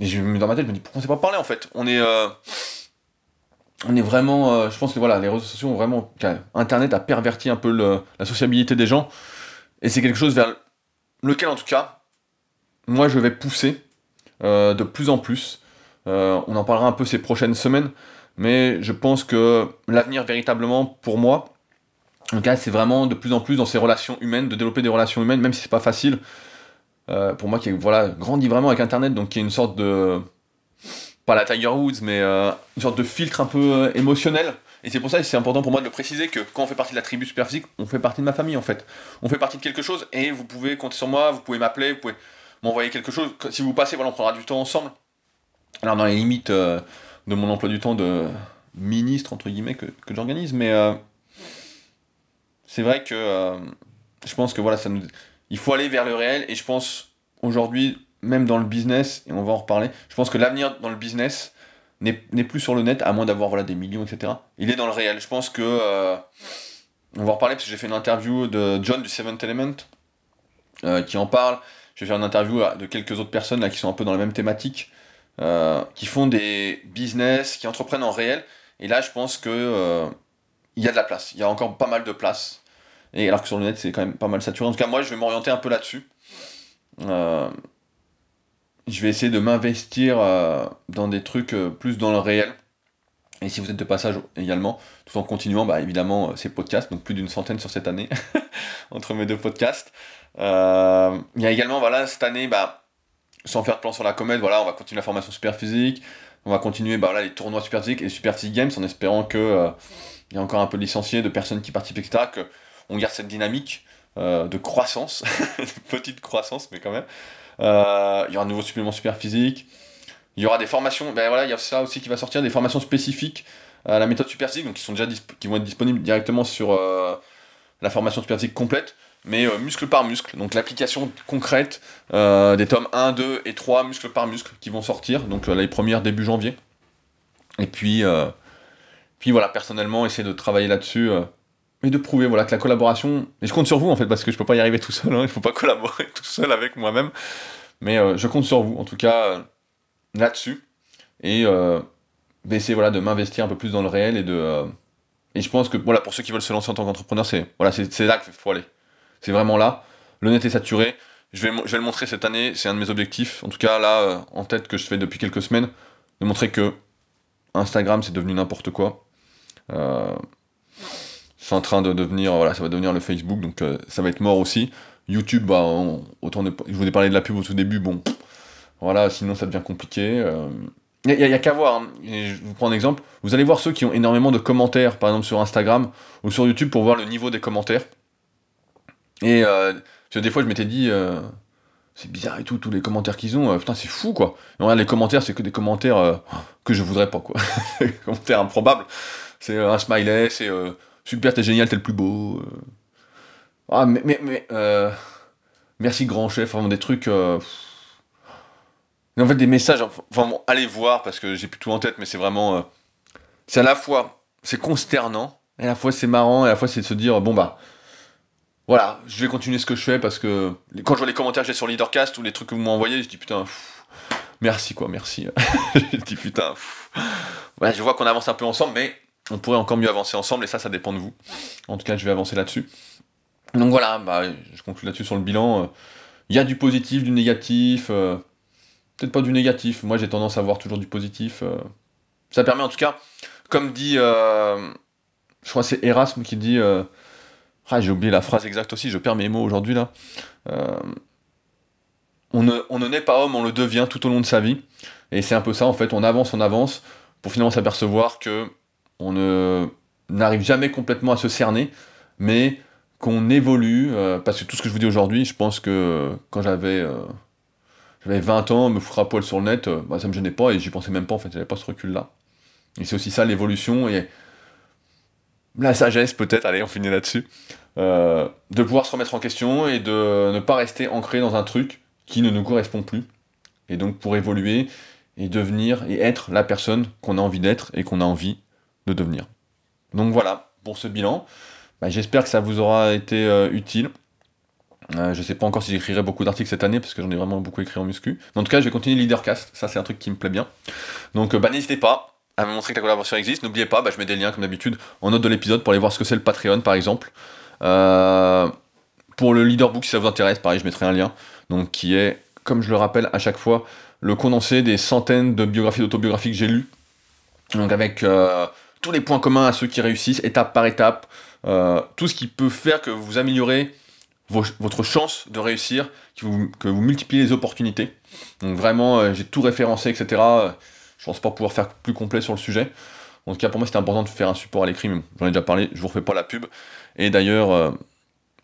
Et je, dans ma tête, je me dis pourquoi on s'est pas parlé en fait? On est, euh, on est vraiment, euh, je pense que voilà, les réseaux sociaux ont vraiment, Internet a perverti un peu la sociabilité des gens et c'est quelque chose vers lequel en tout cas, moi je vais pousser de plus en plus. On en parlera un peu ces prochaines semaines, mais je pense que l'avenir véritablement pour moi, en cas, c'est vraiment de plus en plus dans ces relations humaines, de développer des relations humaines, même si c'est pas facile. Euh, pour moi qui voilà, grandit vraiment avec Internet, donc qui est une sorte de pas la Tiger Woods, mais une sorte de filtre un peu émotionnel. Et c'est pour ça que c'est important pour moi de le préciser que quand on fait partie de la tribu Superphysique, on fait partie de ma famille en fait. On fait partie de quelque chose et vous pouvez compter sur moi, vous pouvez m'appeler, vous pouvez m'envoyer quelque chose. Si vous passez, voilà, on prendra du temps ensemble. Alors dans les limites euh, de mon emploi du temps de ministre, entre guillemets, que, j'organise, mais euh, c'est vrai que euh, je pense que voilà, ça nous... il faut aller vers le réel, et je pense aujourd'hui, même dans le business, et on va en reparler, je pense que l'avenir dans le business n'est plus sur le net, à moins d'avoir voilà, des millions, etc. Il est dans le réel. Je pense que... on va en reparler parce que j'ai fait une interview de John du Seventh Element qui en parle je vais faire une interview de quelques autres personnes là, qui sont un peu dans la même thématique, euh, qui font des business, qui entreprennent en réel. Et là, je pense que euh, il y a de la place. Il y a encore pas mal de place. Et alors que sur le net, c'est quand même pas mal saturé. En tout cas, moi, je vais m'orienter un peu là-dessus. Euh, je vais essayer de m'investir dans des trucs plus dans le réel. Et si vous êtes de passage également, tout en continuant, bah, évidemment, ces podcasts, donc plus d'une centaine sur cette année, entre mes deux podcasts. Euh, il y a également, voilà, cette année, bah, sans faire de plan sur la comète, voilà, on va continuer la formation super physique, on va continuer bah, les tournois super physique et super physique games en espérant que euh, il y a encore un peu de licenciés, de personnes qui participent, etc., qu'on garde cette dynamique euh, de croissance, petite croissance, mais quand même. il y aura un nouveau supplément super physique. Il y aura des formations, ben voilà, il y a ça aussi qui va sortir, des formations spécifiques à la méthode super physique, donc qui, sont déjà qui vont être disponibles directement sur la formation super physique complète mais muscle par muscle. Donc l'application concrète des tomes 1, 2 et 3, muscle par muscle, qui vont sortir. Donc les premières début janvier. Et puis, puis voilà, personnellement, essayer de travailler là-dessus et de prouver voilà, que la collaboration. Et je compte sur vous en fait, parce que je peux pas y arriver tout seul, hein, je peux pas collaborer tout seul avec moi-même. Mais euh, je compte sur vous, en tout cas, euh, là-dessus. Et euh, essayer voilà, de m'investir un peu plus dans le réel et de. et je pense que voilà, pour ceux qui veulent se lancer en tant qu'entrepreneur, c'est voilà, là qu'il faut aller. C'est vraiment là. Le net est saturé. Je vais, je vais le montrer cette année, c'est un de mes objectifs. En tout cas, là, en tête que je fais depuis quelques semaines, de montrer que Instagram, c'est devenu n'importe quoi. Euh, c'est en train de devenir, voilà, ça va devenir le Facebook, donc euh, ça va être mort aussi. YouTube, bah, autant je vous ai parlé de la pub au tout début, bon, voilà, sinon ça devient compliqué. Il euh. n'y a, qu'à voir, hein. je vous prends un exemple, vous allez voir ceux qui ont énormément de commentaires, par exemple sur Instagram ou sur YouTube, pour voir le niveau des commentaires. Et des fois je m'étais dit, c'est bizarre et tout, tous les commentaires qu'ils ont, putain c'est fou quoi. Les commentaires, c'est que des commentaires que je voudrais pas quoi. commentaires improbables. C'est un smiley, c'est super, t'es génial, t'es le plus beau. Euh. Ah, mais, euh, merci grand chef, vraiment des trucs. Euh, en fait, des messages, enfin allez voir parce que j'ai plus tout en tête, mais c'est vraiment. c'est à la fois, c'est consternant, et à la fois c'est marrant, et à la fois c'est de se dire, bon bah, voilà, je vais continuer ce que je fais parce que quand je vois les commentaires que j'ai sur Leadercast ou les trucs que vous m'envoyez, je dis putain, merci quoi, merci. je dis putain, je vois qu'on avance un peu ensemble, mais on pourrait encore mieux avancer ensemble, et ça, ça dépend de vous. En tout cas, je vais avancer là-dessus. Donc voilà, bah, je conclue là-dessus sur le bilan. Il y a du positif, du négatif. Euh, peut-être pas du négatif. Moi, j'ai tendance à voir toujours du positif. Euh. Ça permet en tout cas, comme dit, euh, je crois c'est Erasme qui dit. Ah, j'ai oublié la phrase exacte aussi, je perds mes mots aujourd'hui là. on ne, on ne naît pas homme, on le devient tout au long de sa vie. Et c'est un peu ça en fait, on avance, on avance, pour finalement s'apercevoir que on n'arrive jamais complètement à se cerner, mais qu'on évolue, euh, parce que tout ce que je vous dis aujourd'hui, je pense que quand j'avais euh, j'avais 20 ans, me foutre à poil sur le net, euh, bah, ça me gênait pas et j'y pensais même pas en fait, j'avais pas ce recul-là. Et c'est aussi ça l'évolution et la sagesse peut-être, allez on finit là-dessus, de pouvoir se remettre en question et de ne pas rester ancré dans un truc qui ne nous correspond plus. Et donc pour évoluer et devenir et être la personne qu'on a envie d'être et qu'on a envie de devenir. Donc voilà pour ce bilan. Bah, j'espère que ça vous aura été euh, utile. Euh, je sais pas encore si j'écrirai beaucoup d'articles cette année parce que j'en ai vraiment beaucoup écrit en muscu. Mais en tout cas, je vais continuer Leadercast. Ça, c'est un truc qui me plaît bien. Donc, euh, bah, n'hésitez pas à me montrer que la collaboration existe. N'oubliez pas, bah, je mets des liens comme d'habitude en note de l'épisode pour aller voir ce que c'est le Patreon par exemple. pour le Leaderbook, si ça vous intéresse, pareil, je mettrai un lien. Donc, qui est, comme je le rappelle à chaque fois, le condensé des centaines de biographies d'autobiographies que j'ai lues. Donc, avec tous les points communs à ceux qui réussissent, étape par étape, euh, tout ce qui peut faire que vous améliorez votre chance de réussir, que vous, multipliez les opportunités. Donc vraiment, euh, j'ai tout référencé, etc. Je pense pas pouvoir faire plus complet sur le sujet. En tout cas, pour moi, c'était important de faire un support à l'écrit, mais j'en ai déjà parlé, je vous refais pas la pub. Et d'ailleurs, euh,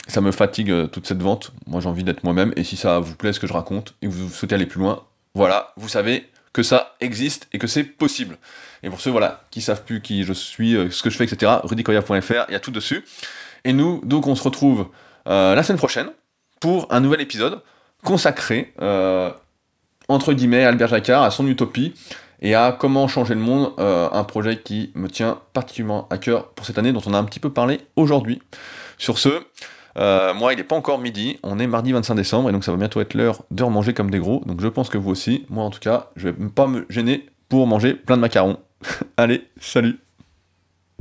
ça me fatigue toute cette vente. Moi, j'ai envie d'être moi-même, et si ça vous plaît ce que je raconte, et que vous souhaitez aller plus loin, voilà, vous savez que ça existe et que c'est possible. Et pour ceux voilà, qui savent plus qui je suis, euh, ce que je fais, etc., rudicoya.fr, il y a tout dessus. Et nous, donc, on se retrouve euh, la semaine prochaine pour un nouvel épisode consacré, euh, entre guillemets, à Albert Jacquard, à son utopie et à comment changer le monde, un projet qui me tient particulièrement à cœur pour cette année, dont on a un petit peu parlé aujourd'hui. Sur ce, moi, il n'est pas encore midi, on est mardi 25 décembre, et donc ça va bientôt être l'heure de manger comme des gros. Donc je pense que vous aussi, moi en tout cas, je vais pas me gêner pour manger plein de macarons. Allez, salut